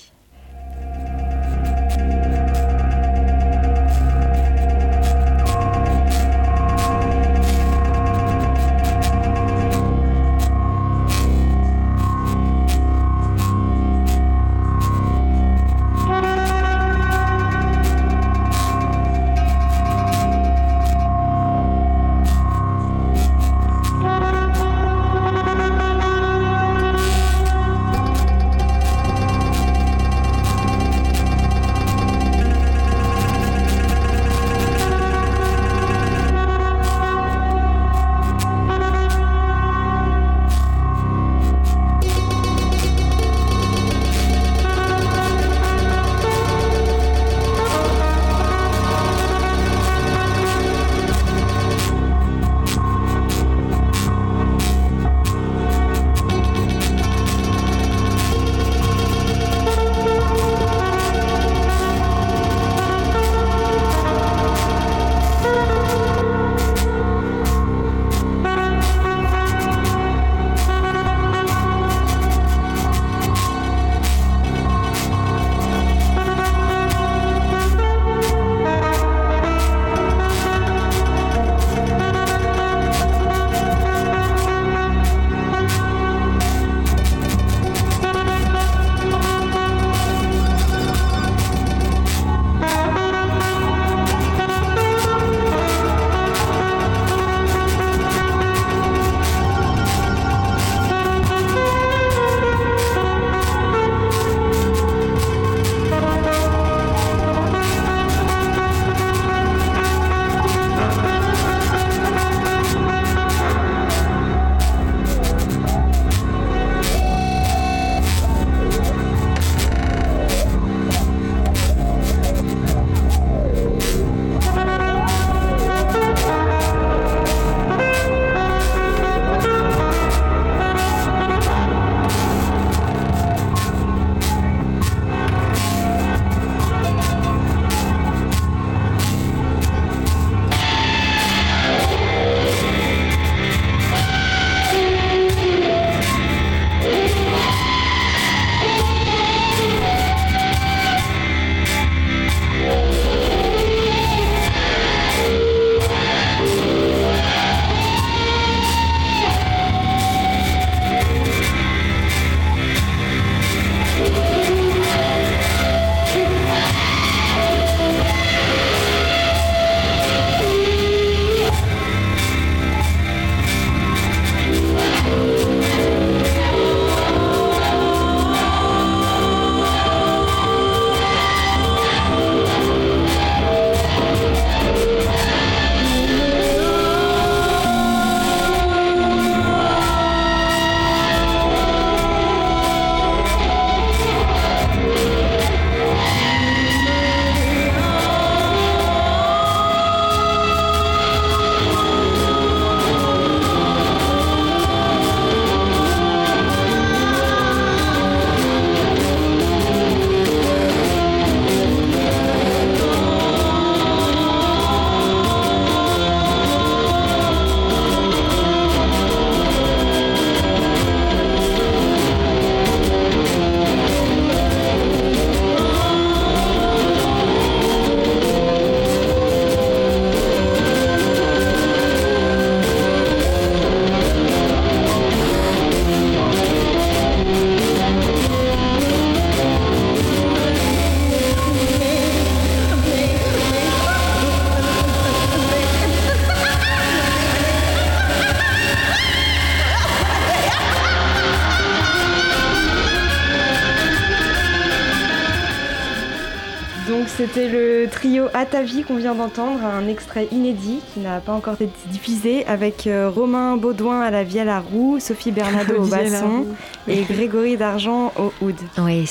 Trio Atavi qu'on vient d'entendre, un extrait inédit qui n'a pas encore été diffusé avec euh, Romain Baudouin à la vielle à roue, Sophie Bernardo au basson et Grégory Dargent au oud. Oui,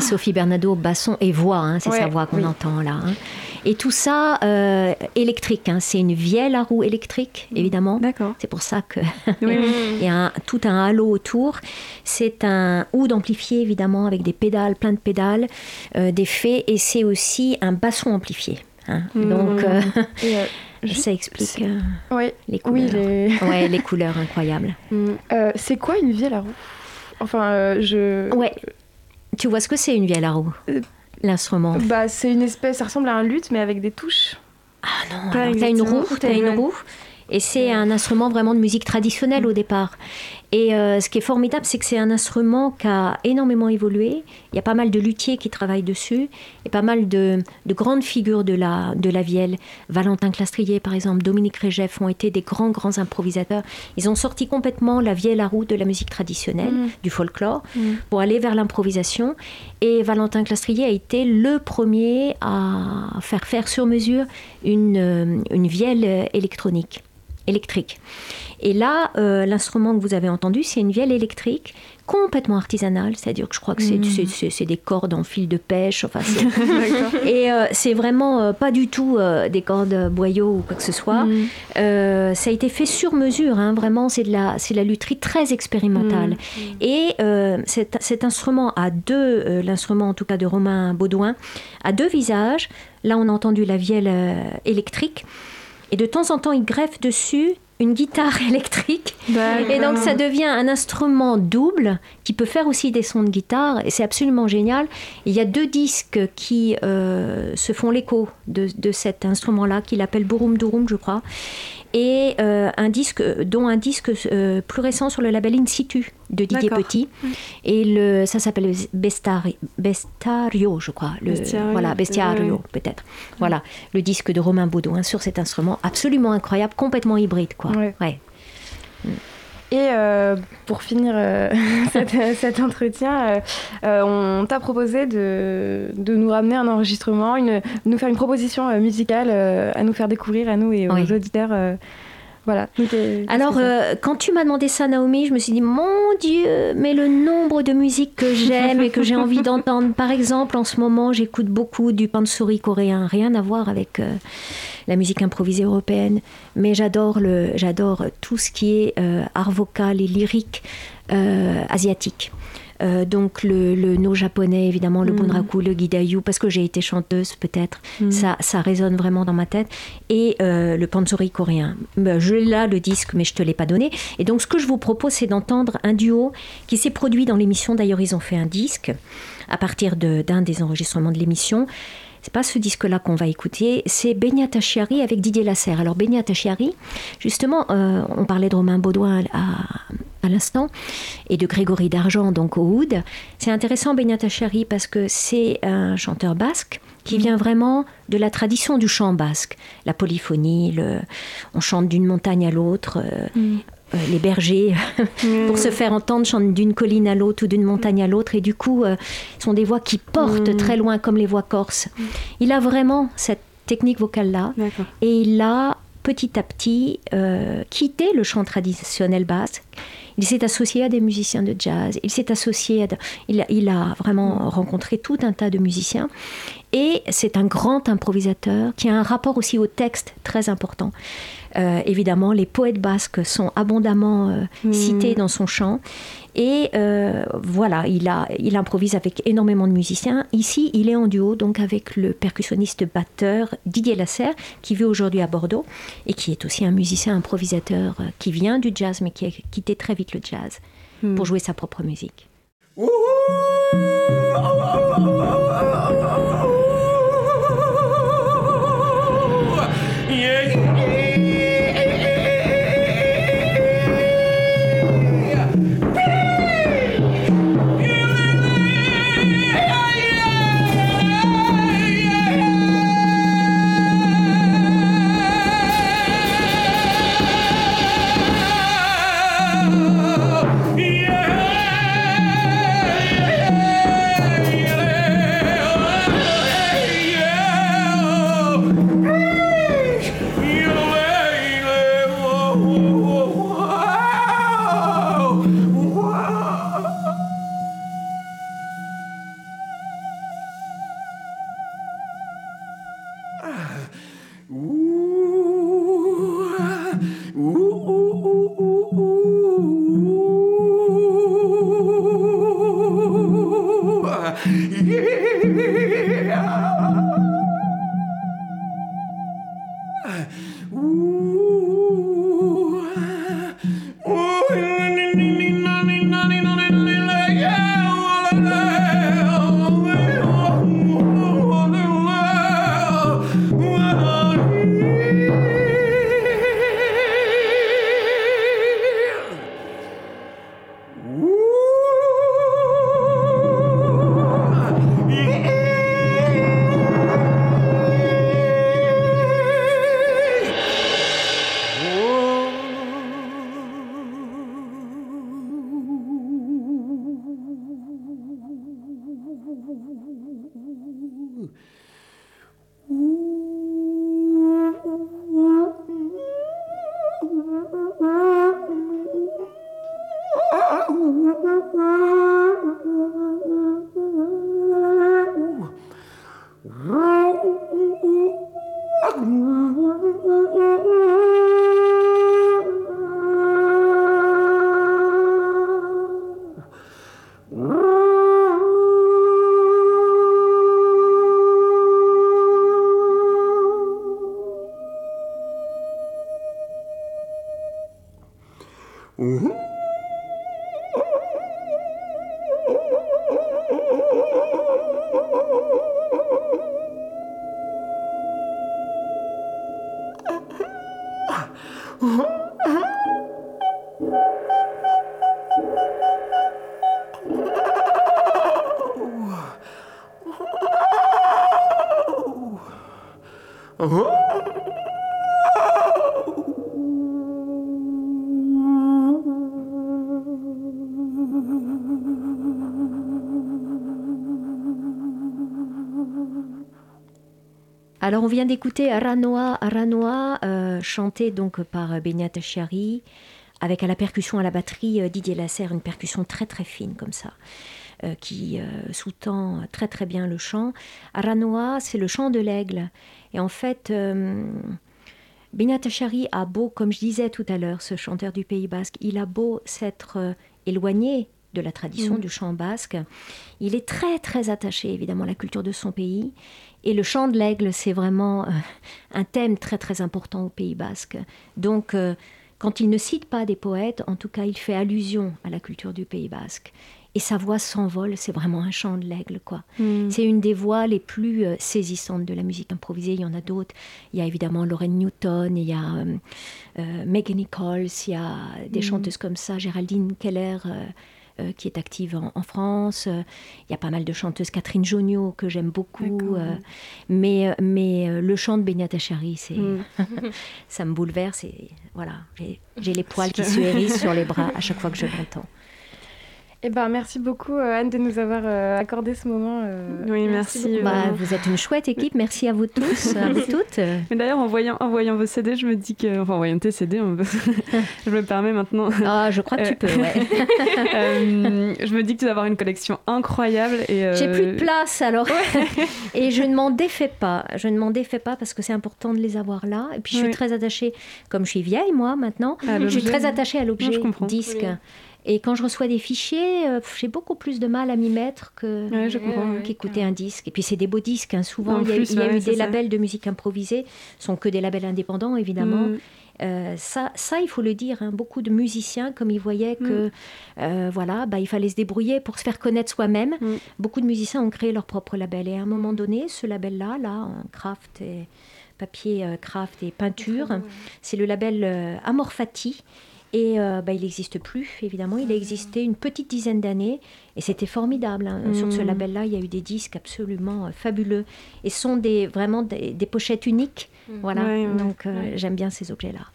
Sophie Bernardo au basson et voix, hein, c'est sa voix qu'on entend là. Hein. Et tout ça euh, électrique. Hein. C'est une vielle à roue électrique, mm. évidemment. D'accord. C'est pour ça qu'il y a tout un halo autour. C'est un oud amplifié, évidemment, avec des pédales, plein de pédales, euh, des faits. Et c'est aussi un basson amplifié. Hein. Mm. Donc, euh, ça explique les couleurs. Oui, Ouais, les couleurs incroyables. Mm. c'est quoi une vielle à roue? Enfin, je. Ouais. Tu vois ce que c'est une vielle à roue? L'instrument Bah, c'est une espèce, ça ressemble à un luth, mais avec des touches. Ah non, t'as une roue, t'as une roue. Et c'est un instrument vraiment de musique traditionnelle au départ. Et euh, ce qui est formidable, c'est que c'est un instrument qui a énormément évolué. Il y a pas mal de luthiers qui travaillent dessus, et pas mal de, grandes figures de la, de la vielle. Valentin Clastrier, par exemple, Dominique Régeff ont été des grands, grands improvisateurs. Ils ont sorti complètement la vielle à roue de la musique traditionnelle, mm. du folklore, mm. pour aller vers l'improvisation. Et Valentin Clastrier a été le premier à faire faire sur mesure une, euh, une vielle électronique électrique. Et là, euh, l'instrument que vous avez entendu, c'est une vielle électrique complètement artisanale, c'est-à-dire que je crois que c'est mmh. des cordes en fil de pêche, enfin, et euh, c'est vraiment euh, pas du tout des cordes boyaux ou quoi que ce soit. Mmh. ça a été fait sur mesure, hein, vraiment, c'est de la, c'est la lutherie très expérimentale. Mmh. Et cet, cet, instrument a deux, l'instrument en tout cas de Romain Baudouin, a deux visages. Là, on a entendu la vielle électrique. Et de temps en temps, il greffe dessus une guitare électrique. Et donc ça devient un instrument double qui peut faire aussi des sons de guitare. Et c'est absolument génial. Il y a deux disques qui euh, se font l'écho de, de, cet instrument-là, qu'il appelle Burum Durum, je crois et euh, un disque, dont un disque euh, plus récent sur le label In Situ de Didier Petit. Et le, ça s'appelle Bestario, je crois. Le, Voilà, Bestiario, peut-être. Voilà, le disque de Romain Baudouin sur cet instrument absolument incroyable, complètement hybride, quoi. Ouais. Et euh, pour finir euh, cet, entretien, euh, on t'a proposé de, de, nous ramener un enregistrement, une, nous faire une proposition musicale à nous faire découvrir à nous et aux auditeurs. Voilà. Alors, quand tu m'as demandé ça, Naomi, je me suis dit, mon Dieu, mais le nombre de musiques que j'aime et que j'ai envie d'entendre. Par exemple, en ce moment, j'écoute beaucoup du pansori coréen, rien à voir avec la musique improvisée européenne, mais j'adore le, j'adore tout ce qui est euh, art vocal et lyrique euh, asiatique. Euh, donc le, le no japonais évidemment le mm. bunraku le gidayu parce que j'ai été chanteuse peut-être. Mm. ça ça résonne vraiment dans ma tête. Et le pansori coréen. Ben, je l'ai là le disque mais je te l'ai pas donné. Et donc ce que je vous propose c'est d'entendre un duo qui s'est produit dans l'émission. D'ailleurs ils ont fait un disque à partir d'un des enregistrements de l'émission c'est pas ce disque-là qu'on va écouter, c'est Benia Tachiari avec Didier Lasserre. Alors Benia Tachiari, justement, euh, on parlait de Romain Baudouin à, l'instant et de Grégory D'Argent, donc au Oud. C'est intéressant Benia Tachiari parce que c'est un chanteur basque qui vient vraiment de la tradition du chant basque, la polyphonie, le, on chante d'une montagne à l'autre, euh, mm. Euh, les bergers, pour se faire entendre, chantent d'une colline à l'autre ou d'une montagne à l'autre. Et du coup, ce euh, sont des voix qui portent mm. très loin, comme les voix corses. Il a vraiment cette technique vocale-là. Et il a petit à petit euh, quitté le chant traditionnel basque. Il s'est associé à des musiciens de jazz, il s'est associé à... il, il, a vraiment rencontré tout un tas de musiciens. Et c'est un grand improvisateur qui a un rapport aussi au texte très important. Euh, évidemment, les poètes basques sont abondamment euh, hmm. cités dans son chant. Et euh, voilà, il, a, il improvise avec énormément de musiciens. Ici, il est en duo donc avec le percussionniste batteur Didier Lasserre, qui vit aujourd'hui à Bordeaux et qui est aussi un musicien improvisateur qui vient du jazz, mais qui a quitté très vite le jazz pour hmm. jouer sa propre musique. Alors on vient d'écouter Aranoa, Aranoa, euh, chanté donc par Benyat Chiari, avec à la percussion, à la batterie euh, Didier Lasserre, une percussion très très fine comme ça, euh, qui sous-tend très très bien le chant. Aranoa, c'est le chant de l'aigle. Et en fait, Benyat Chiari a beau, comme je disais tout à l'heure, ce chanteur du Pays Basque, il a beau s'être éloigné de la tradition mm. du chant basque. Il est très très attaché évidemment à la culture de son pays et le chant de l'aigle, c'est vraiment euh, un thème très très important au Pays basque. Donc, euh, quand il ne cite pas des poètes, en tout cas, il fait allusion à la culture du Pays basque. Et sa voix s'envole, c'est vraiment un chant de l'aigle, quoi. Hmm. C'est une des voix les plus euh, saisissantes de la musique improvisée. Il y en a d'autres. Il y a évidemment Lorraine Newton, il y a Megan Nichols, il y a des hmm. chanteuses comme ça, Géraldine Keller. Euh, qui est active en, France. Euh, il y a pas mal de chanteuses, Catherine Jonio, que j'aime beaucoup. Euh, mais, mais le chant de Benyata Chari, c'est, mm. ça me bouleverse. Et voilà, j'ai les poils qui se hérissent sur les bras à chaque fois que je l'entends. Eh ben, merci beaucoup euh, Anne de nous avoir euh, accordé ce moment. Euh, oui, merci. Bah, vous êtes une chouette équipe, merci à vous tous, à vous toutes. Mais d'ailleurs, en voyant, en voyant vos CD, je me dis que, enfin, en voyant tes CD, je me permets maintenant. Ah, je crois que tu peux, ouais. je me dis que tu dois avoir une collection incroyable et. J'ai plus de place alors, et je ne m'en défais pas. Je ne m'en défais pas parce que c'est important de les avoir là. Et puis je suis très attachée, comme je suis vieille moi maintenant, je suis très attachée à l'objet disque. Et quand je reçois des fichiers, euh, j'ai beaucoup plus de mal à m'y mettre que qu'écouter un disque. Et puis c'est des beaux disques. Hein. Souvent, il y a, eu des labels de musique improvisée, sont que des labels indépendants évidemment. Mm. Euh, ça, ça, il faut le dire, hein. beaucoup de musiciens, comme ils voyaient que mm. euh, voilà, bah, il fallait se débrouiller pour se faire connaître soi-même, mm. beaucoup de musiciens ont créé leur propre label. Et à un moment donné, ce label-là, là, en craft et papier craft et peinture, c'est le label Amorfati et euh, bah, il n'existe plus, évidemment. Il a existé une petite dizaine d'années et c'était formidable. Hein. Sur ce mm. label-là, il y a eu des disques absolument euh, fabuleux et ce sont des, vraiment des, pochettes uniques. Mm. Voilà, donc euh, j'aime bien ces objets-là.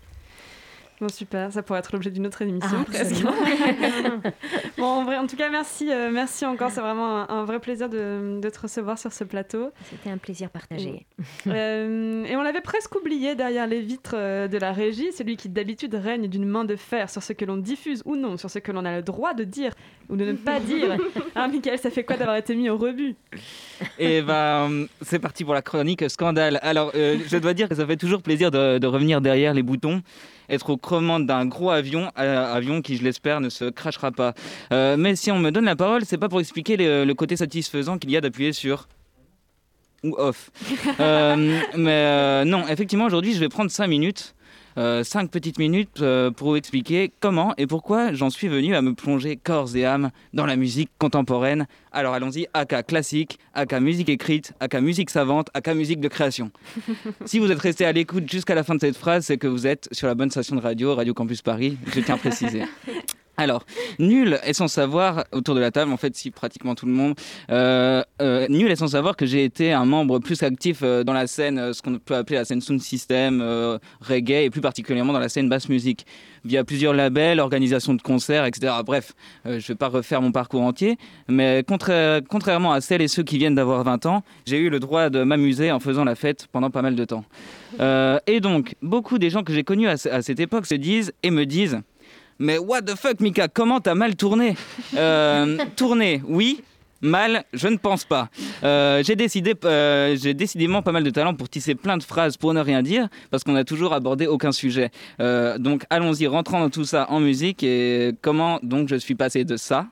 Bon, super, ça pourrait être l'objet d'une autre émission ah, presque. bon, en, vrai, en tout cas, merci, euh, merci encore. C'est vraiment un, vrai plaisir de, de, te recevoir sur ce plateau. C'était un plaisir partagé. Euh, et on l'avait presque oublié derrière les vitres euh, de la régie, celui qui d'habitude règne d'une main de fer sur ce que l'on diffuse ou non, sur ce que l'on a le droit de dire ou de ne pas dire. Ah, Michael, ça fait quoi d'avoir été mis au rebut? Et eh ben, c'est parti pour la chronique scandale. Alors, je dois dire que ça fait toujours plaisir de, de revenir derrière les boutons être aux commandes d'un gros avion, euh, avion qui, je l'espère, ne se crachera pas. Euh, mais si on me donne la parole, c'est pas pour expliquer le côté satisfaisant qu'il y a d'appuyer sur ou off. Euh, mais non, effectivement, aujourd'hui, je vais prendre 5 minutes euh, cinq petites minutes euh, pour vous expliquer comment et pourquoi j'en suis venu à me plonger corps et âme dans la musique contemporaine. Alors allons-y, aka classique, aka musique écrite, aka musique savante, aka musique de création. si vous êtes resté à l'écoute jusqu'à la fin de cette phrase, c'est que vous êtes sur la bonne station de radio, Radio Campus Paris, je tiens à préciser. Alors, nul est sans savoir, autour de la table, en fait, si pratiquement tout le monde, euh, euh, nul est sans savoir que j'ai été un membre plus actif euh, dans la scène, ce qu'on peut appeler la scène sound system, reggae, et plus particulièrement dans la scène basse musique, via plusieurs labels, organisations de concerts, etc. Bref, je ne vais pas refaire mon parcours entier, mais contrairement à celles et ceux qui viennent d'avoir 20 ans, j'ai eu le droit de m'amuser en faisant la fête pendant pas mal de temps. et donc, beaucoup des gens que j'ai connus à cette époque se disent et me disent, mais what the fuck, Mika, comment t'as mal tourné euh, Tourné, oui. Mal, je ne pense pas. Euh, j'ai décidé, euh, j'ai décidément pas mal de talent pour tisser plein de phrases pour ne rien dire, parce qu'on n'a toujours abordé aucun sujet. donc allons-y, rentrons dans tout ça en musique et comment donc je suis passé de ça.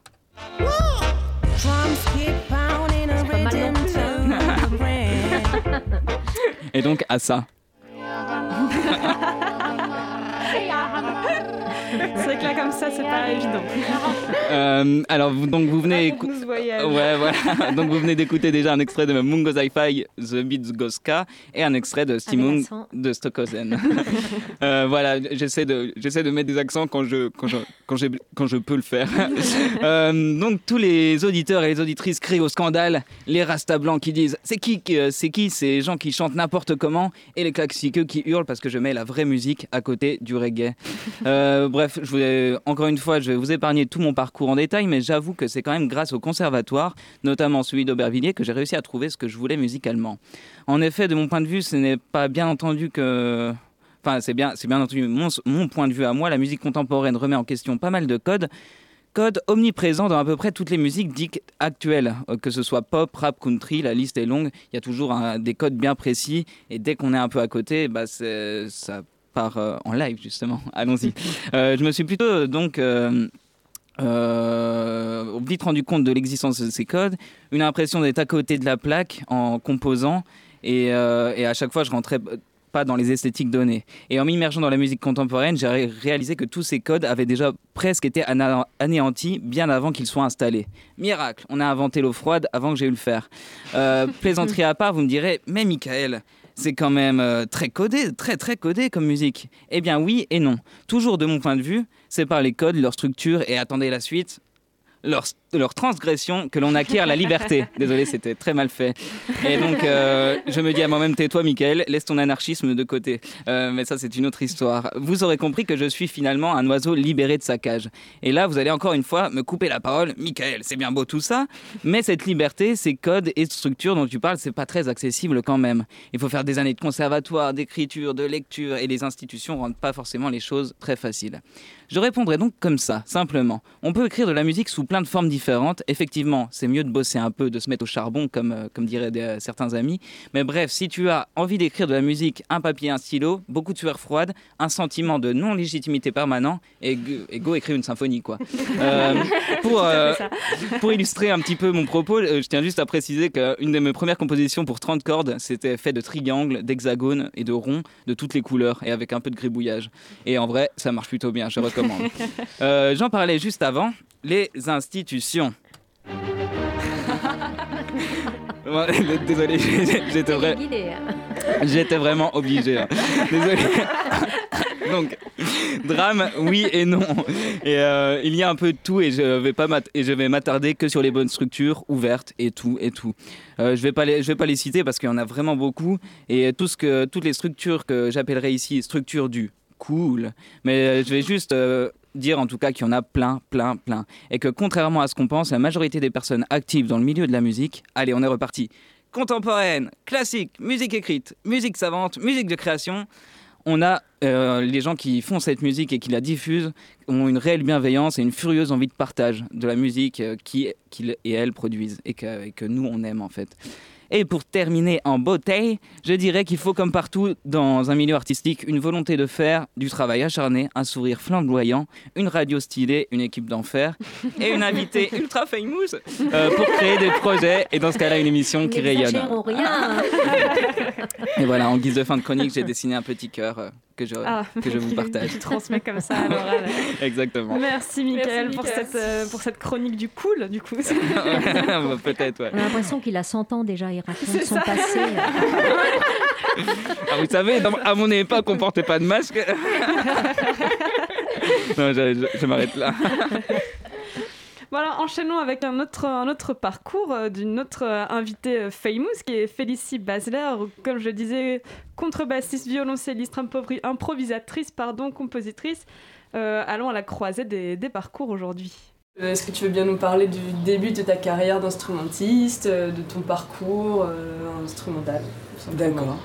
et donc à ça. ça, c'est pas évident. Euh, alors, vous, donc, vous venez. ouais, voilà. donc, vous venez d'écouter déjà un extrait de Mungo Sci-Fi, The Beats Goska, et un extrait de Stimung de Stockhausen. euh, voilà, j'essaie de, j'essaie de mettre des accents quand je, quand je, quand quand je peux le faire. euh, donc, tous les auditeurs et les auditrices crient au scandale, les rastas blancs qui disent c'est qui, c'est qui ces gens qui chantent n'importe comment, et les claxiqueux qui hurlent parce que je mets la vraie musique à côté du reggae. Euh, bref, je voulais, encore une fois, je vais vous épargner tout mon parcours en détail, mais j'avoue que c'est quand même grâce au conservatoire, notamment celui d'Aubervilliers, que j'ai réussi à trouver ce que je voulais musicalement. En effet, de mon point de vue, ce n'est pas bien entendu que... Enfin, c'est bien, bien entendu mon, mon point de vue à moi. La musique contemporaine remet en question pas mal de codes codes omniprésents dans à peu près toutes les musiques dites actuelles, euh, que ce soit pop, rap, country, la liste est longue, il y a toujours des codes bien précis, et dès qu'on est un peu à côté, bah ça euh, en live justement. Allons-y. Euh, je me suis plutôt donc euh, vite rendu compte de l'existence de ces codes, une impression d'être à côté de la plaque en composant et, et à chaque fois je rentrais pas dans les esthétiques données. Et en m'immergeant dans la musique contemporaine, j'ai réalisé que tous ces codes avaient déjà presque été anéantis bien avant qu'ils soient installés. Miracle, on a inventé l'eau froide avant que j'ai eu le faire. plaisanterie à part, vous me direz, mais Michael, c'est quand même euh, très codé, très très codé comme musique. Eh bien oui et non. Toujours de mon point de vue, c'est par les codes, leur structure et attendez la suite, leur transgression que l'on acquiert la liberté. Désolé, c'était très mal fait. Et donc, euh, je me dis à moi-même, tais-toi, Michael, laisse ton anarchisme de côté. Euh, mais ça, c'est une autre histoire. Vous aurez compris que je suis finalement un oiseau libéré de sa cage. Et là, vous allez encore une fois me couper la parole. Michael, c'est bien beau tout ça, mais cette liberté, ces codes et structures dont tu parles, c'est pas très accessible quand même. Il faut faire des années de conservatoire, d'écriture, de lecture, et les institutions rendent pas forcément les choses très faciles. Je répondrai donc comme ça, simplement. On peut écrire de la musique sous plein de formes différentes. Effectivement, c'est mieux de bosser un peu, de se mettre au charbon, comme, euh, comme diraient euh, certains amis. Mais bref, si tu as envie d'écrire de la musique, un papier, un stylo, beaucoup de sueur froide, un sentiment de non-légitimité permanent, et, go écrire une symphonie, quoi. Euh, pour, pour illustrer un petit peu mon propos, je tiens juste à préciser qu'une de mes premières compositions pour 30 cordes, c'était fait de triangles, d'hexagones et de ronds de toutes les couleurs, et avec un peu de gribouillage. Et en vrai, ça marche plutôt bien, je recommande. Euh, j'en parlais juste avant, les institutions. Désolé, j'étais vrai... J'étais vraiment obligé. Hein. Désolé. Donc, drame, oui et non. Et euh, il y a un peu de tout et je vais pas et je vais m'attarder que sur les bonnes structures ouvertes et tout et tout. Euh, je vais pas les, je vais pas les citer parce qu'il y en a vraiment beaucoup et tout ce que toutes les structures que j'appellerai ici structures du cool. Mais je vais juste dire en tout cas qu'il y en a plein, plein, plein. Et que contrairement à ce qu'on pense, la majorité des personnes actives dans le milieu de la musique, allez, on est reparti. Contemporaine, classique, musique écrite, musique savante, musique de création, on a euh, les gens qui font cette musique et qui la diffusent ont une réelle bienveillance et une furieuse envie de partage de la musique euh, qu'ils et elles produisent et que, et que nous on aime en fait. Et pour terminer en beauté, je dirais qu'il faut, comme partout dans un milieu artistique, une volonté de faire, du travail acharné, un sourire flamboyant, une radio stylée, une équipe d'enfer et une invitée ultra famous euh, pour créer des projets et dans ce cas-là une émission qui rayonne. rien. et voilà, en guise de fin de chronique, j'ai dessiné un petit cœur. Euh, que je, ah, que je vous partage. Tu transmets comme ça à l'oral. Exactement. Merci Mickaël pour, cette, euh, pour cette chronique du cool, du coup. Peut-être, ouais. On a l'impression qu'il a 100 ans déjà, il raconte son passé. ah, vous savez, à mon époque, on portait pas de masque. non, je, je m'arrête là. Voilà, enchaînons avec un autre, un autre parcours euh, d'une autre euh, invitée euh, famous qui est Félicie Basler, comme je disais, contrebassiste, violoncelliste, improvisatrice, pardon, compositrice. allons à la croisée des, des parcours aujourd'hui. Est-ce que tu veux bien nous parler du début de ta carrière d'instrumentiste, de ton parcours instrumental D'accord.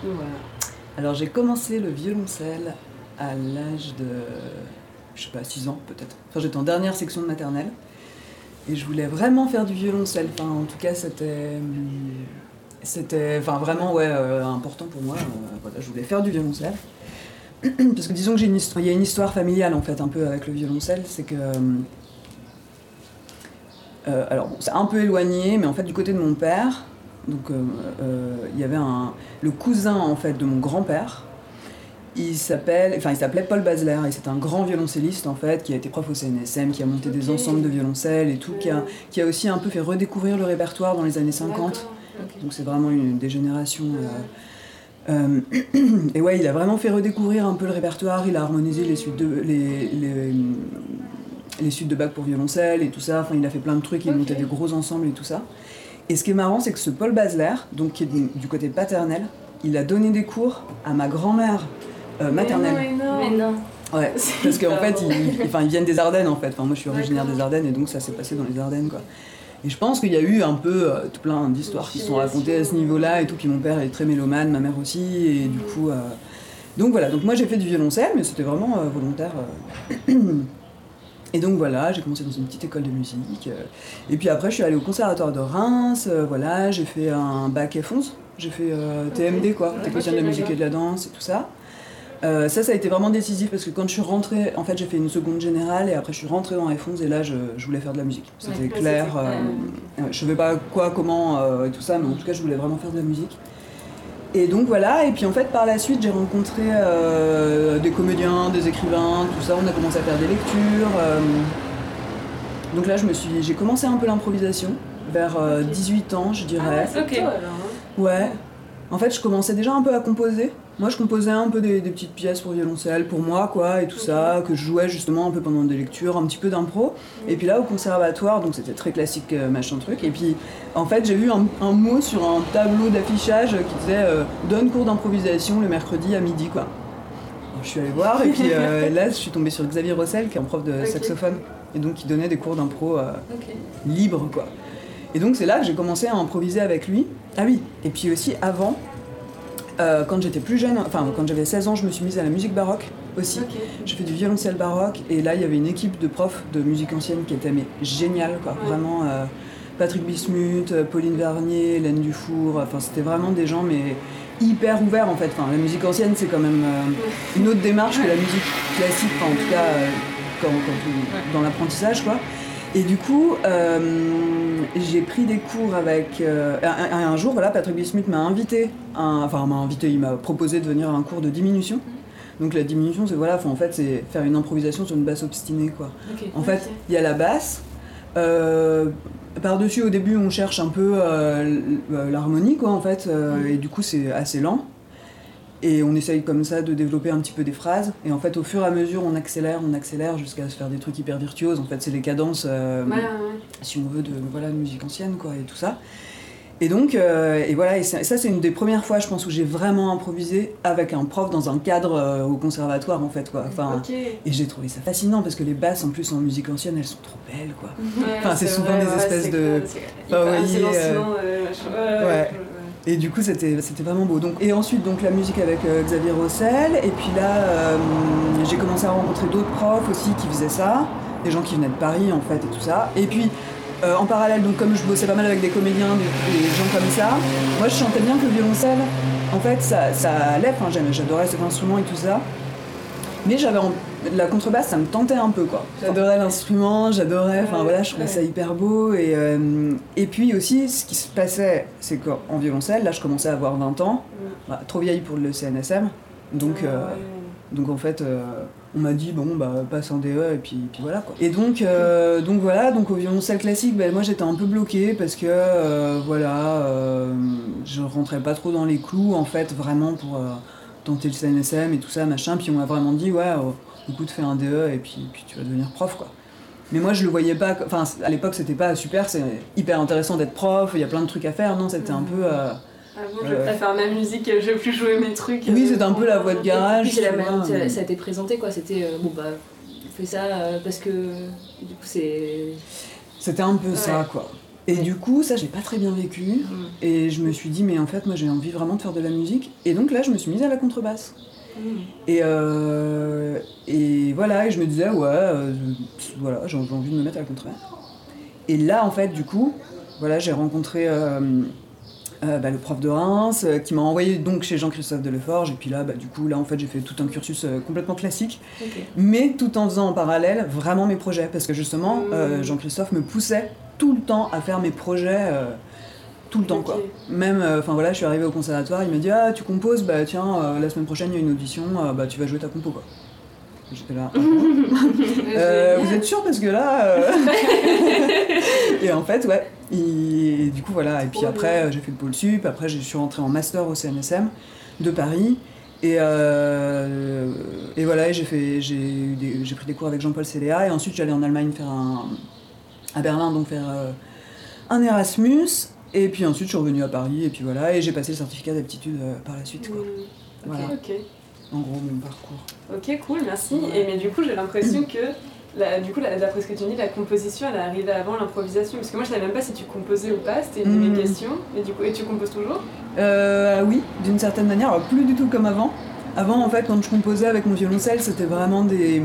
Alors j'ai commencé le violoncelle à l'âge de, je sais pas, 6 ans peut-être. Enfin j'étais en dernière section de maternelle. Et je voulais vraiment faire du violoncelle. Enfin, en tout cas, c'était. C'était enfin, vraiment ouais, euh, important pour moi. Euh, voilà, je voulais faire du violoncelle. Parce que disons que j'ai une histoire, il y a une histoire familiale en fait un peu avec le violoncelle, c'est que euh, alors c'est un peu éloigné, mais en fait du côté de mon père, donc il y avait un le cousin en fait de mon grand-père il s'appelle, enfin il s'appelait Paul Basler et c'est un grand violoncelliste en fait qui a été prof au CNSM, qui a monté des ensembles de violoncelle et tout, qui a, qui a aussi un peu fait redécouvrir le répertoire dans les années 50. Donc c'est vraiment une des générations. Euh, euh, et ouais, il a vraiment fait redécouvrir un peu le répertoire. Il a harmonisé les suites de les, les, suites de Bach pour violoncelle et tout ça. Enfin, il a fait plein de trucs. Il montait des gros ensembles et tout ça. Et ce qui est marrant, c'est que ce Paul Basler, donc qui est du côté paternel, il a donné des cours à ma grand-mère euh, maternelle. Mais non, Ouais, parce qu'en fait, ils, enfin, ils viennent des Ardennes en fait. Enfin, moi, je suis originaire des Ardennes et donc ça s'est passé dans les Ardennes quoi. Et je pense qu'il y a eu un peu euh, tout plein d'histoires qui sont racontées à ce niveau-là et tout. Puis mon père est très mélomane, ma mère aussi, et du coup. Euh, donc voilà, donc moi j'ai fait du violoncelle, mais c'était vraiment volontaire. Et donc voilà, j'ai commencé dans une petite école de musique. et puis après, je suis allée au conservatoire de Reims. voilà, j'ai fait un bac F11. J'ai fait TMD, quoi, technicien de la musique et de la danse et tout ça. Euh, ça, ça a été vraiment décisif parce que quand je suis rentrée, en fait, j'ai fait une seconde générale et après je suis rentrée dans F11 et là, je, voulais faire de la musique. C'était clair. Euh, je savais pas quoi, comment euh, et tout ça, mais en tout cas, je voulais vraiment faire de la musique. Et donc voilà, et puis en fait, par la suite, j'ai rencontré des comédiens, des écrivains, tout ça. On a commencé à faire des lectures. donc là, je me suis, j'ai commencé un peu l'improvisation vers 18 ans, je dirais. Ah, ok. Ouais. En fait, je commençais déjà un peu à composer. Moi, je composais un peu des, petites pièces pour violoncelle, pour moi, quoi, et tout ça, que je jouais justement un peu pendant des lectures, un petit peu d'impro. Et puis là, au conservatoire, donc c'était très classique, euh, machin truc. Et puis, en fait, j'ai vu un, mot sur un tableau d'affichage qui disait euh, Donne cours d'improvisation le mercredi à midi, quoi. je suis allée voir, et puis euh, là, je suis tombée sur Xavier Rossel, qui est un prof de saxophone, et donc qui donnait des cours d'impro libres, quoi. Et donc, c'est là que j'ai commencé à improviser avec lui. Ah oui, et puis aussi avant, euh, quand j'étais plus jeune, enfin quand j'avais 16 ans, je me suis mise à la musique baroque aussi. J'ai fait du violoncelle baroque et là il y avait une équipe de profs de musique ancienne qui était mais géniale quoi. Vraiment euh, Patrick Bismuth, euh, Pauline Vernier, Hélène Dufour, enfin c'était vraiment des gens mais hyper ouverts en fait. Enfin, la musique ancienne c'est quand même une autre démarche que la musique classique, en tout cas quand, dans l'apprentissage quoi. Et du coup, euh, j'ai pris des cours avec. Euh, un, jour, voilà, Patrick Bismuth m'a invité, enfin m'a invité, il m'a proposé de venir à un cours de diminution. Donc la diminution, c'est voilà, en fait, c'est faire une improvisation sur une basse obstinée, quoi. En fait, il y a la basse. Euh, par-dessus, au début, on cherche un peu l'harmonie, quoi, en fait, mm. et du coup, c'est assez lent. Et on essaye comme ça de développer un petit peu des phrases. Et en fait, au fur et à mesure, on accélère, on accélère jusqu'à se faire des trucs hyper virtuoses. En fait, c'est les cadences, euh, si on veut, de voilà, musique ancienne, quoi, et tout ça. Et donc, euh, et voilà, et ça c'est une des premières fois, je pense, où j'ai vraiment improvisé avec un prof dans un cadre euh, au conservatoire, en fait, quoi. Enfin, Et j'ai trouvé ça fascinant parce que les basses, en plus, en musique ancienne, elles sont trop belles, quoi. enfin, c'est souvent des espèces de. ouais. Et du coup, c'était vraiment beau. Donc, et ensuite, donc, la musique avec Xavier Rossel. Et puis là, j'ai commencé à rencontrer d'autres profs aussi qui faisaient ça. Des gens qui venaient de Paris, en fait, et tout ça. Et puis, euh, en parallèle, donc comme je bossais pas mal avec des comédiens, des, gens comme ça, moi je chantais bien que le violoncelle, en fait, ça, ça allait, j'adorais cet instrument et tout ça. Mais j'avais la contrebasse, ça me tentait un peu quoi. J'adorais l'instrument, j'adorais, enfin voilà, je trouvais ça hyper beau. Et, euh, et puis aussi, ce qui se passait, c'est qu'en violoncelle, là je commençais à avoir 20 ans, bah, trop vieille pour le CNSM, donc, euh, donc en fait, on m'a dit bon bah passe en DE et puis, puis voilà quoi. Et donc euh, donc voilà donc au violoncelle classique ben, moi j'étais un peu bloquée parce que euh, voilà euh, je rentrais pas trop dans les clous en fait vraiment pour tenter le CNSM et tout ça machin puis on m'a vraiment dit ouais écoute fais un DE et puis puis tu vas devenir prof quoi. Mais moi je le voyais pas enfin à l'époque c'était pas super c'est hyper intéressant d'être prof il y a plein de trucs à faire non c'était un peu ah bon, je préfère ma musique, je veux plus jouer mes trucs. Oui, c'est un peu la voie de garage. c'est la manière ça a été présenté, quoi. C'était, euh, bon, bah, on fait ça euh, parce que, du coup, c'est... C'était un peu ça, quoi. Et du coup, ça, j'ai pas très bien vécu. Mm. Et je me suis dit, mais en fait, moi, j'ai envie vraiment de faire de la musique. Et donc là, je me suis mise à la contrebasse. Mm. Et, euh, et voilà, et je me disais, ouais, voilà, j'ai envie de me mettre à la contrebasse. Et là, en fait, du coup, voilà, j'ai rencontré euh, bah, le prof de Reims, euh, qui m'a envoyé donc chez Jean-Christophe Deleforge. Et puis là, bah, du coup, là, en fait, j'ai fait tout un cursus euh, complètement classique, mais tout en faisant en parallèle vraiment mes projets. Parce que justement, mmh. Jean-Christophe me poussait tout le temps à faire mes projets. Tout le temps quoi. Même, enfin voilà, je suis arrivée au conservatoire, il m'a dit ah tu composes, bah tiens la semaine prochaine il y a une audition, bah tu vas jouer ta compo quoi. J'étais là. Ah vous êtes sûr parce que là. et en fait ouais, et, du coup, voilà. Et puis après, j'ai fait le pôle sup. Après, je suis rentrée en master au CNSM de Paris. Et, euh, et voilà, j'ai fait, j'ai pris des cours avec Jean-Paul Céléa. Et ensuite, j'allais en Allemagne faire un, à Berlin, donc faire euh, un Erasmus. Et puis ensuite, je suis revenue à Paris. Et puis voilà, et j'ai passé le certificat d'aptitude euh, par la suite. Quoi. Mmh. Ok, ok. En gros, mon parcours. Ok, cool, merci. Et mais du coup, j'ai l'impression que du coup, d'après ce que tu dis, la composition, elle est arrivée avant l'improvisation. Parce que moi, je savais même pas si tu composais ou pas, c'était une de mes hmm. questions. Et, du coup, et tu composes toujours? Euh, Oui, d'une certaine manière. Alors, plus du tout comme avant. Avant, en fait, quand je composais avec mon violoncelle, c'était vraiment des.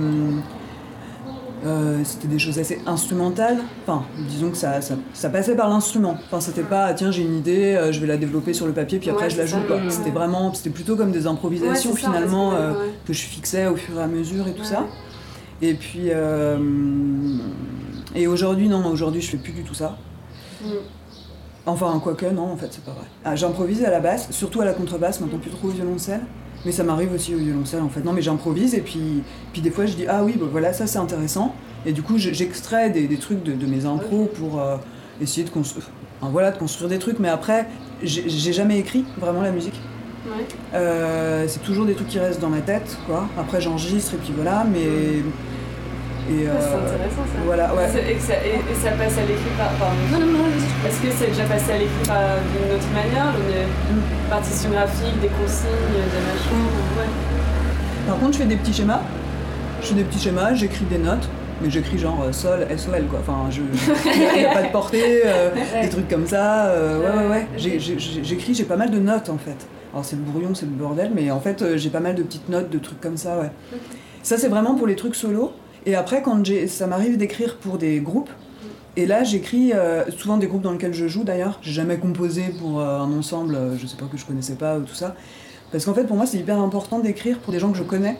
Euh, c'était des choses assez instrumentales. Enfin, disons que ça, ça, passait par l'instrument. Enfin, c'était pas, tiens, j'ai une idée, euh, je vais la développer sur le papier, puis après je la joue. C'était vraiment, c'était plutôt comme des improvisations finalement que je fixais au fur et à mesure et tout ça. Et puis. Euh, et aujourd'hui, non, aujourd'hui, je fais plus du tout ça. Mm. Enfin, quoique, non, en fait, c'est pas vrai. Ah, j'improvise à la basse, surtout à la contrebasse, maintenant plus trop au violoncelle. Mais ça m'arrive aussi au violoncelle, en fait. Non, mais j'improvise, et puis, puis des fois, je dis, ah oui, bah, voilà, ça c'est intéressant. Et du coup, j'extrais des, des, trucs de, mes impros pour euh, essayer de construire. voilà, de construire des trucs, mais après, j'ai jamais écrit vraiment la musique. Euh, c'est toujours des trucs qui restent dans ma tête, quoi. Après, j'enregistre et puis voilà, mais. Et euh, c'est intéressant ça. Voilà, ouais. Et, ça, et, ça, passe à l'écrit par. non, non, non, Est-ce que c'est déjà passé à l'écrit d'une autre manière Une mm. partition graphique, des consignes, des machins mm. ouais. Par contre, je fais des petits schémas. Je fais des petits schémas, j'écris des notes mais j'écris genre euh, sol, SOL quoi. Enfin, je, il n'y a pas de portée, des trucs comme ça. ouais, ouais, ouais. J'écris, j'ai pas mal de notes en fait. Alors c'est le brouillon, c'est le bordel, mais en fait euh, j'ai pas mal de petites notes, de trucs comme ça, ouais. Ça c'est vraiment pour les trucs solo. Et après quand ça m'arrive d'écrire pour des groupes, et là j'écris euh, souvent des groupes dans lesquels je joue d'ailleurs. J'ai jamais composé pour euh, un ensemble, je sais pas que je connaissais pas ou tout ça. Parce qu'en fait pour moi c'est hyper important d'écrire pour des gens que je connais.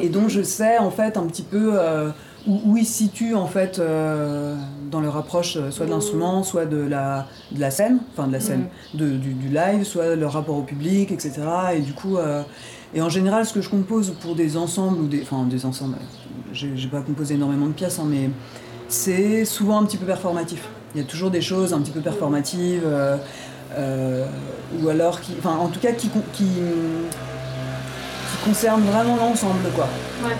Et dont je sais en fait un petit peu où, ils se situent en fait euh, dans leur approche euh, soit de l'instrument, soit de la, de la scène, enfin de la scène, de, du, du, live, soit leur rapport au public, etc. Et du coup, euh, et en général, ce que je compose pour des ensembles ou des, enfin des ensembles, j'ai pas composé énormément de pièces, hein, mais c'est souvent un petit peu performatif. Il y a toujours des choses un petit peu performatives, ou alors qui, enfin en tout cas qui, qui concerne vraiment l'ensemble, quoi.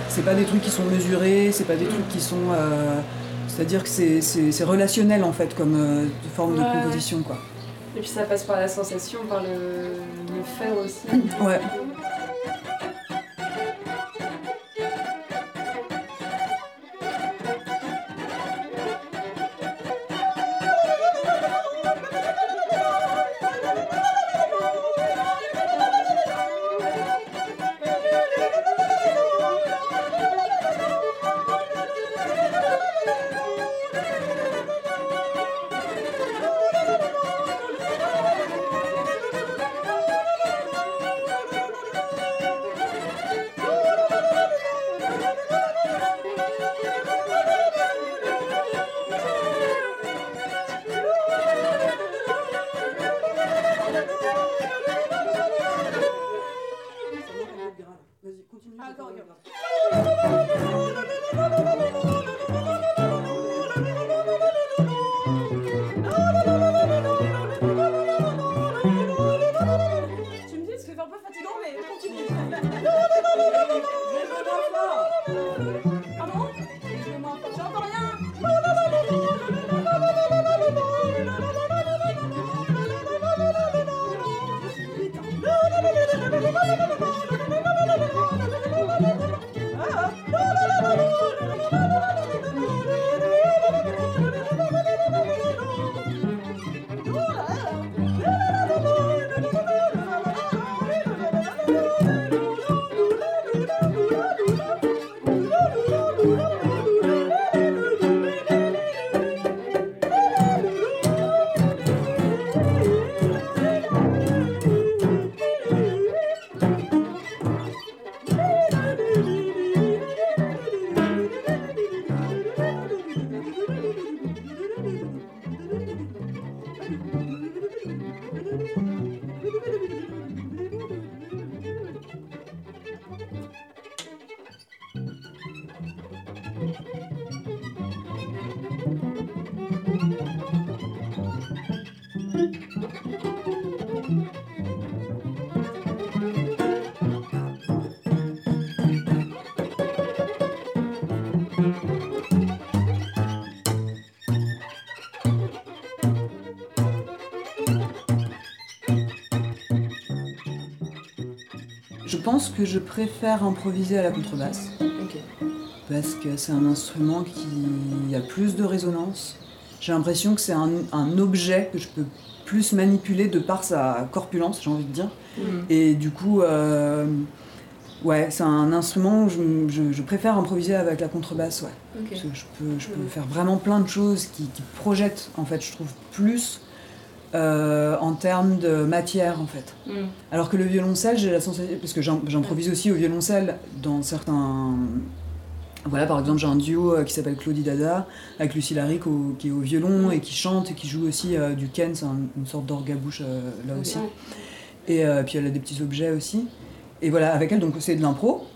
C'est pas des trucs qui sont mesurés, c'est pas des trucs qui sont. Euh, c'est-à-dire que c'est relationnel, en fait, comme euh, forme de composition, quoi. Et puis ça passe par la sensation, par le, le faire aussi. Ouais. Pense que je préfère improviser à la contrebasse. Parce que c'est un instrument qui a plus de résonance. J'ai l'impression que c'est un, objet que je peux plus manipuler de par sa corpulence, j'ai envie de dire. Mm. Et du coup, euh, ouais, c'est un instrument où je, préfère improviser avec la contrebasse, ouais. Parce que je peux, je peux faire vraiment plein de choses qui, qui projettent, en fait, je trouve, plus euh, en termes de matière en fait. Mm. Alors que le violoncelle, j'ai la sensation, parce que j'improvise aussi au violoncelle dans certains... Voilà, par exemple, j'ai un duo euh, qui s'appelle Claudie Dada avec Lucie Laric qui est au violon mm. et qui chante et qui joue aussi euh, du ken, c'est une sorte d'orgue à bouche là aussi. Et puis elle a des petits objets aussi. Et voilà, avec elle, donc c'est de l'impro.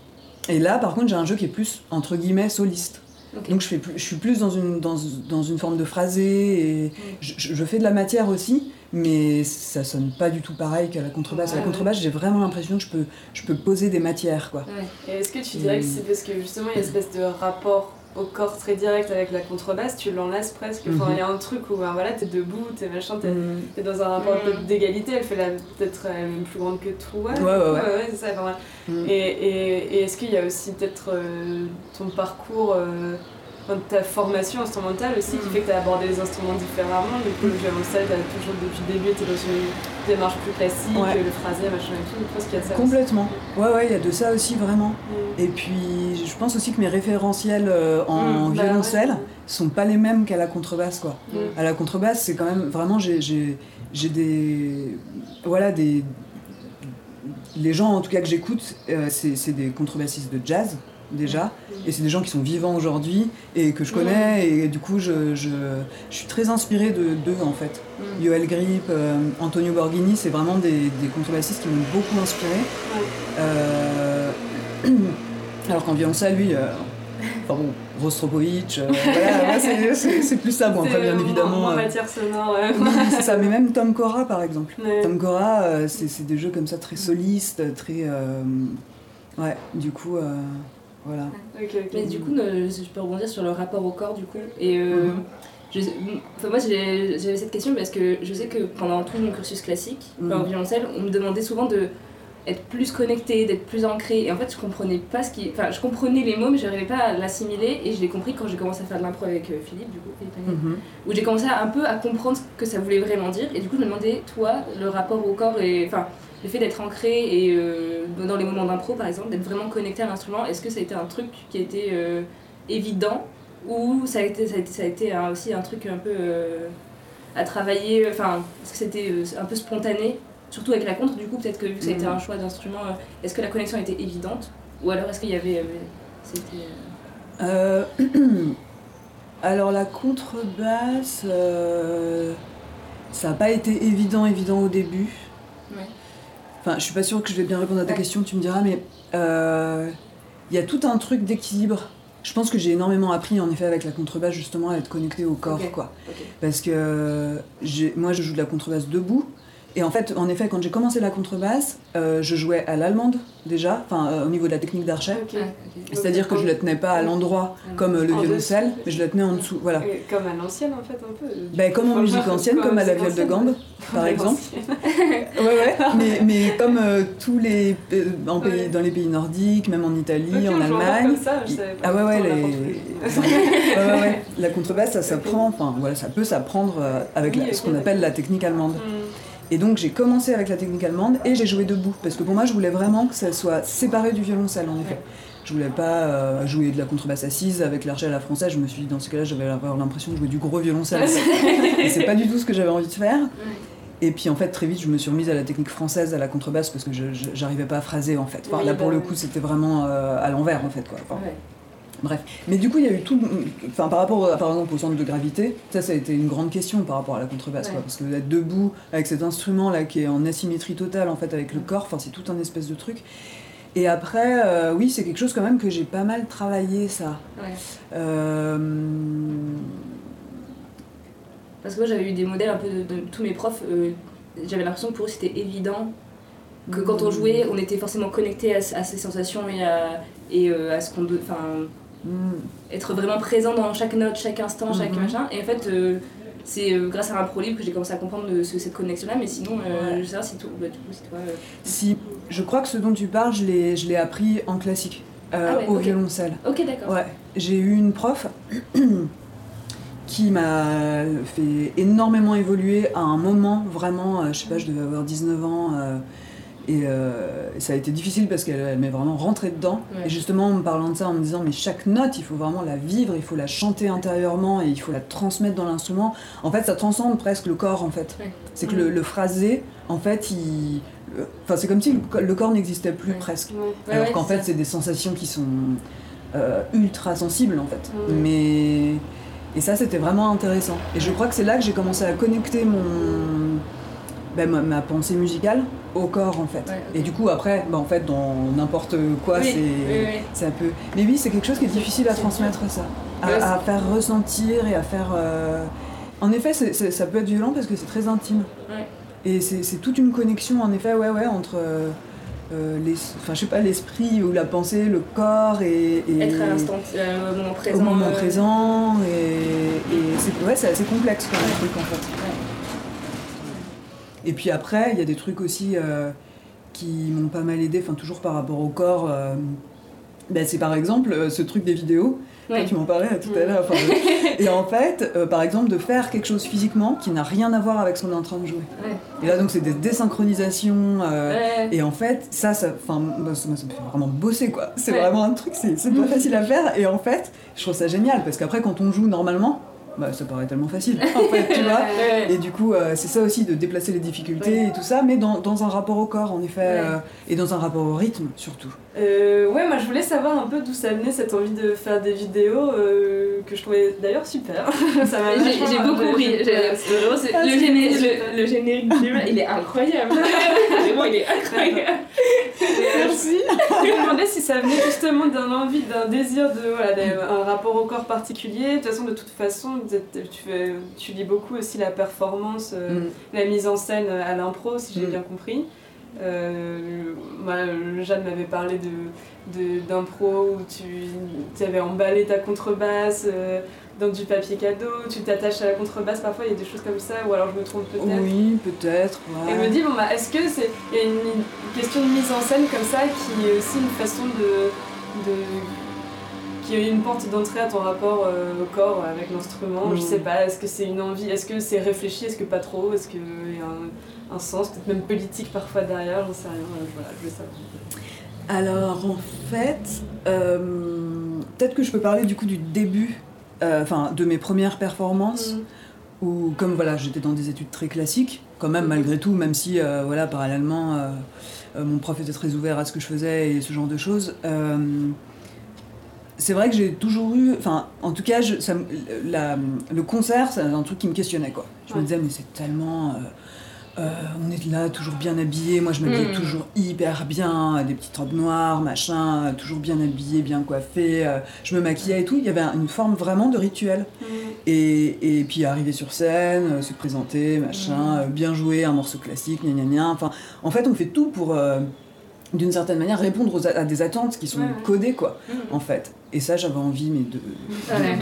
Et là, par contre, j'ai un jeu qui est plus, entre guillemets, soliste. Donc je, fais je suis plus dans une, dans, dans une forme de phrasé et je, fais de la matière aussi, mais ça sonne pas du tout pareil qu'à la contrebasse. à la contrebasse, j'ai vraiment l'impression que je peux, je peux poser des matières. Quoi. Et est-ce que tu dirais que c'est parce que justement il y a une espèce de rapport au corps très direct avec la contrebasse, tu l'enlaces presque. Enfin, il y a un truc où ben, voilà, t'es debout, t'es machin, t'es es dans un rapport mhm. d'égalité, elle fait peut-être même plus grande que toi. Ouais, ouais, ouais. ouais c'est ça. Et, et, et est-ce qu'il y a aussi peut-être euh, ton parcours euh, ta formation instrumentale aussi qui mm. fait que tu as abordé les instruments différemment. Du coup, le violoncelle, tu as toujours depuis le début été dans une démarche plus classique, le phrasé, machin et tout. Je pense qu'il y a ça. Complètement. Ouais, ouais, il y a de ça aussi vraiment. Mm. Et puis, je pense aussi que mes référentiels euh, en mm, bah violoncelle sont pas les mêmes qu'à la contrebasse, quoi. À la contrebasse, c'est quand même vraiment, j'ai des. Voilà, des. Les gens en tout cas que j'écoute, euh, c'est des contrebassistes de jazz déjà, et c'est des gens qui sont vivants aujourd'hui et que je connais, et du coup je, je, je suis très inspirée d'eux de, en fait. Mm. Yoel Grip, euh, Antonio Borghini, c'est vraiment des, des, contrebassistes qui m'ont beaucoup inspiré. Euh, alors qu'en violoncelle, lui, euh, enfin bon, Rostropovich, voilà, c'est plus ça, bon, après bien évidemment. En matière sonore, c'est ça, mais même Tom Cora par exemple. Tom Cora, c'est des jeux comme ça très solistes, très. ouais, du coup. Voilà. Mais du coup, je peux rebondir sur le rapport au corps, du coup. Et euh, mhm. moi j'avais cette question parce que je sais que pendant tout mon cursus classique, mm. en violoncelle, on me demandait souvent de être plus connecté, d'être plus ancré. Et en fait, je comprenais pas ce qui. Enfin, je comprenais les mots, mais je n'arrivais pas à l'assimiler. Et je l'ai compris quand j'ai commencé à faire de l'impro avec euh, Philippe, du coup, mhm. où j'ai commencé un peu à comprendre ce que ça voulait vraiment dire. Et du coup, je me demandais, toi, le rapport au corps et. Enfin, le fait d'être ancré et euh, dans les moments d'impro, par exemple, d'être vraiment connecté à l'instrument, est-ce que ça a été un truc qui a été euh, évident ou ça a été, ça a été, ça a été aussi un truc un peu à travailler Enfin, est-ce que c'était un peu spontané? Surtout avec la contre, du coup, peut-être que vu que ça a été un choix d'instrument, euh, est-ce que la connexion était évidente Ou alors est-ce qu'il y avait. Euh, euh, alors la contrebasse, ça n'a pas été évident, évident au début. Enfin, je suis pas sûre que je vais bien répondre à ta question, tu me diras, mais il y a tout un truc d'équilibre. Je pense que j'ai énormément appris en effet avec la contrebasse justement à être connecté au corps, quoi. Parce que moi je joue de la contrebasse debout, et en fait, en effet, quand j'ai commencé la contrebasse, euh, je jouais à l'allemande déjà, enfin euh, au niveau de la technique d'archet. C'est-à-dire que je la tenais pas à l'endroit comme euh, le violoncelle, mais je la tenais en dessous. Voilà. comme à l'ancienne en fait un peu. Ben, comme en musique ancienne, comme à la viole de gambe, par exemple. ouais, ouais. Mais, mais comme tous les dans les pays nordiques, même en Italie, en Allemagne. Comme ça, je savais pas. Ah ouais ouais, les... ouais, ouais, ouais, La contrebasse, ça s'apprend. Enfin voilà, ça peut s'apprendre avec ce qu'on appelle la technique allemande. Mm. Et donc j'ai commencé avec la technique allemande et j'ai joué debout parce que pour moi je voulais vraiment que ça soit séparé du violoncelle en effet. Je voulais pas euh, jouer de la contrebasse assise avec l'archet à la française. Je me suis dit dans ce cas-là j'avais l'impression de jouer du gros violoncelle. et c'est pas du tout ce que j'avais envie de faire. Et puis en fait très vite je me suis remise à la technique française à la contrebasse parce que je j'arrivais pas à phraser en fait. là pour bah le coup c'était vraiment euh, à l'envers en fait quoi. Bref. Mais du coup, il y a eu tout. Enfin, par rapport, par exemple, au centre de gravité, ça, ça a été une grande question par rapport à la contrebasse. parce que d'être debout avec cet instrument-là qui est en asymétrie totale, en fait, avec le corps, enfin, c'est tout un espèce de truc. Et après, euh, oui, c'est quelque chose quand même que j'ai pas mal travaillé, ça. Euh, parce que moi, j'avais eu des modèles un peu de, tous mes profs. Euh, j'avais l'impression que pour eux, c'était évident que quand on jouait, on était forcément connecté à, ces sensations et à, et, à ce qu'on. Enfin, être vraiment présent dans chaque note, chaque instant, chaque mhm. machin. Et en fait, euh, c'est euh, grâce à un pro libre que j'ai commencé à comprendre cette connexion-là. Mais sinon, euh, je sais pas si, tout, bah, toi. Si, je crois que ce dont tu parles, je l'ai appris en classique, ah au violoncelle. Ok, d'accord. Ouais, j'ai eu une prof. qui m'a fait énormément évoluer à un moment, vraiment, je sais pas, je devais avoir 19 ans, et euh, ça a été difficile parce qu'elle m'est vraiment rentrée dedans. Et justement, en me parlant de ça, en me disant, mais chaque note, il faut vraiment la vivre, il faut la chanter intérieurement et il faut la transmettre dans l'instrument. En fait, ça transcende presque le corps, en fait. C'est que le, le, phrasé, en fait, il. Enfin, c'est comme si le, corps n'existait plus presque. Alors qu'en fait, c'est des sensations qui sont euh, ultra sensibles, en fait. Mais. Et ça, c'était vraiment intéressant. Et je crois que c'est là que j'ai commencé à connecter mon. Ben, ma pensée musicale au corps en fait. Et du coup après, bah, en fait dans n'importe quoi c'est un peu. Mais oui c'est quelque chose qui est difficile à transmettre ça, à, faire ressentir et à faire. Euh, en effet ça peut être violent parce que c'est très intime. Et c'est toute une connexion en effet ouais ouais entre. Euh, les, enfin, je sais pas, l'esprit ou la pensée, le corps et. Être à l'instant, euh, au moment présent. Au moment présent, et, et c'est assez complexe comme truc en fait. Et puis après, il y a des trucs aussi euh, qui m'ont pas mal aidé, enfin toujours par rapport au corps. Euh, ben, c'est par exemple euh, ce truc des vidéos. tu m'en parlais tout à l'heure. et en fait, par exemple, de faire quelque chose physiquement qui n'a rien à voir avec ce qu'on est en train de jouer. Et là, donc, c'est des désynchronisations. Et en fait, ça, ça, bah, ça, me fait vraiment bosser, quoi. C'est vraiment un truc, c'est pas facile à faire. Et en fait, je trouve ça génial parce qu'après, quand on joue normalement, bah, ça paraît tellement facile, en fait, tu vois. Et du coup, euh, c'est ça aussi, de déplacer les difficultés et tout ça, mais dans, dans, un rapport au corps, en effet, euh, et dans un rapport au rythme, surtout. Euh, ouais, moi je voulais savoir un peu d'où ça venait cette envie de faire des vidéos euh, que je trouvais d'ailleurs super. J'ai beaucoup ri. Le, générique du il est incroyable. Vraiment, il est incroyable. Merci. je me demandais si ça venait justement d'un envie, d'un désir de voilà, un rapport au corps particulier. De toute façon, de toute façon, tu, fais, tu lis beaucoup aussi la performance, euh, mm. la mise en scène à l'impro, si j'ai mm. bien compris. Euh, Jeanne m'avait parlé de, d'impro où tu avais emballé ta contrebasse, euh, dans du papier cadeau, tu t'attaches à la contrebasse, parfois il y a des choses comme ça, ou alors je me trompe peut-être. Oui, peut-être. Et je me dis, bon, bah, est-ce que c'est. Y a une, question de mise en scène comme ça qui est aussi une façon de. de qui est une porte d'entrée à ton rapport euh, au corps avec l'instrument. Je sais pas, est-ce que c'est une envie, est-ce que c'est réfléchi, est-ce que pas trop, est-ce qu'il y a un, sens, peut-être même politique parfois derrière, j'en sais rien, voilà, je veux savoir. Alors en fait, euh, peut-être que je peux parler du coup du début euh, enfin de mes premières performances, mm. où comme voilà, j'étais dans des études très classiques, quand même malgré tout, même si euh, voilà, parallèlement, euh, mon prof était très ouvert à ce que je faisais et ce genre de choses. c'est vrai que j'ai toujours eu, enfin, en tout cas, je, le concert, c'est un truc qui me questionnait, quoi. Je me disais, mais c'est tellement euh, on est là, toujours bien habillé. Moi, je m'habillais mm. toujours hyper bien, des petites robes noires, machin, toujours bien habillé, bien coiffé. Euh, je me maquillais et tout. Il y avait une forme vraiment de rituel. Mm. Et, puis, arriver sur scène, euh, se présenter, machin, mm. bien jouer un morceau classique, gna gna gna. Enfin, en fait, on fait tout pour, d'une certaine manière, répondre à des attentes qui sont codées, quoi, en fait. Et ça, j'avais envie, mais de,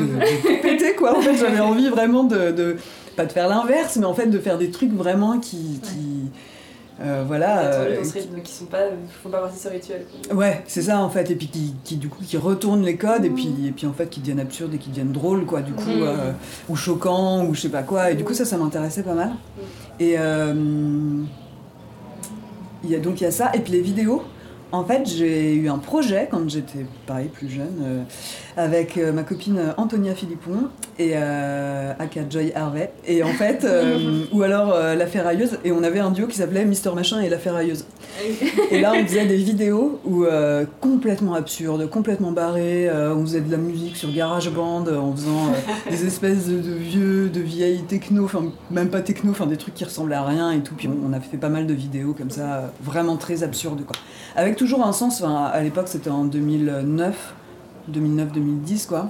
de, péter, quoi. En fait, j'avais envie vraiment de pas de faire l'inverse, mais en fait de faire des trucs vraiment qui. qui euh, voilà. Euh, qui, sont pas, font pas partie de ce rituel. Ouais, c'est ça en fait, et puis qui, qui, du coup qui retournent les codes, et puis et puis en fait qui deviennent absurdes et qui deviennent drôles quoi, du coup mm. euh, ou choquants ou je sais pas quoi, et du coup ça ça m'intéressait pas mal. Mm. Et il y a donc il y a ça, et puis les vidéos. En fait, j'ai eu un projet quand j'étais pareil plus jeune avec ma copine Antonia Philippon et euh, aka Joy Harvey. Et en fait euh, ou alors euh, la ferrailleuse. Et on avait un duo qui s'appelait Mister Machin et la ferrailleuse. Et là on faisait des vidéos où euh, complètement absurdes complètement barrées on faisait de la musique sur GarageBand en faisant des espèces de, vieux de vieilles techno enfin même pas techno enfin des trucs qui ressemblaient à rien et tout. Puis on, a fait pas mal de vidéos comme ça vraiment très absurdes quoi. Avec toujours un sens enfin à l'époque c'était en 2009 2009-2010 quoi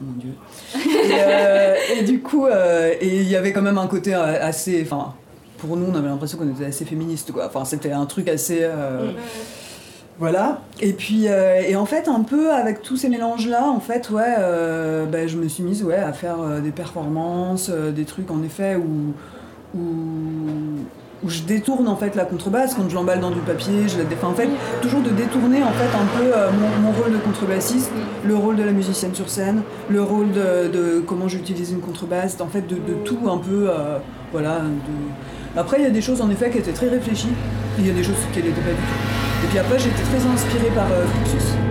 mon dieu. Euh, et, du coup, euh, il y avait quand même un côté euh, assez. Enfin, pour nous, on avait l'impression qu'on était assez féministe, quoi. Enfin, c'était un truc assez. Voilà. Et puis, et en fait, un peu avec tous ces mélanges-là, en fait, ouais, ben, je me suis mise ouais, à faire des performances, des trucs en effet où, où, où je détourne en fait la contrebasse quand je l'emballe dans du papier, je la défends en fait toujours de détourner en fait un peu euh, mon, rôle de contrebassiste, le rôle de la musicienne sur scène, le rôle de, comment j'utilise une contrebasse, en fait de, tout un peu euh, voilà. Après il y a des choses en effet qui étaient très réfléchies, il y a des choses qui n'étaient pas du tout. Et puis après j'étais très inspirée par euh, Fluxus.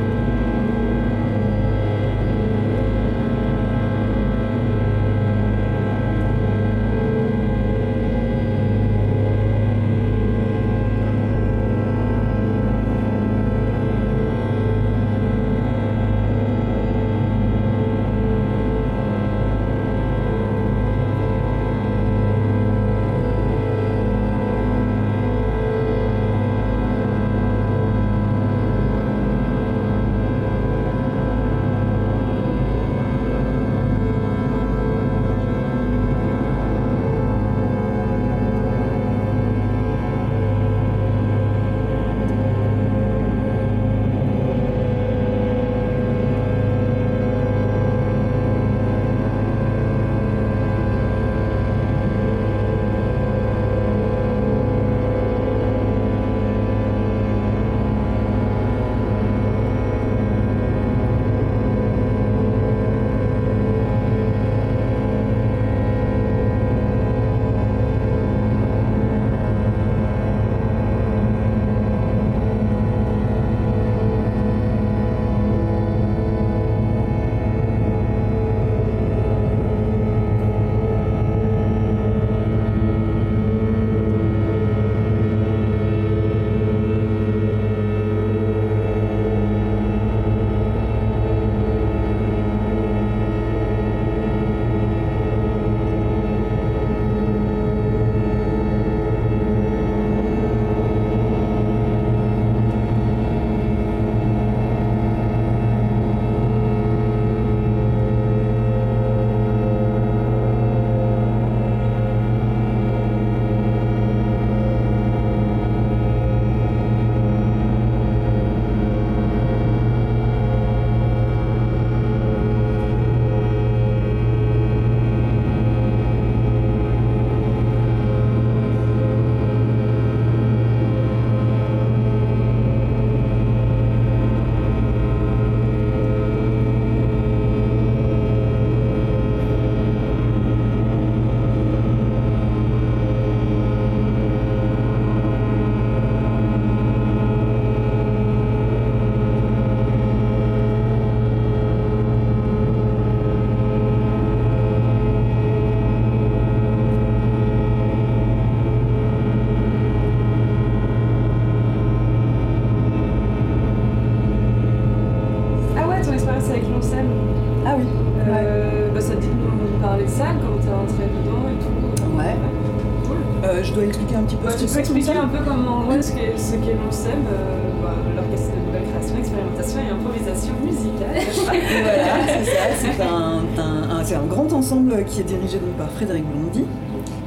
Tu peux expliquer un peu comment ouais, ce qu'est ce qu'est l'ONSEM, euh, bah, l'orchestre de nouvelle création, expérimentation et improvisation musicale. voilà, c'est ça. C'est un, un, un, un, grand ensemble qui est dirigé donc, par Frédéric Blondy,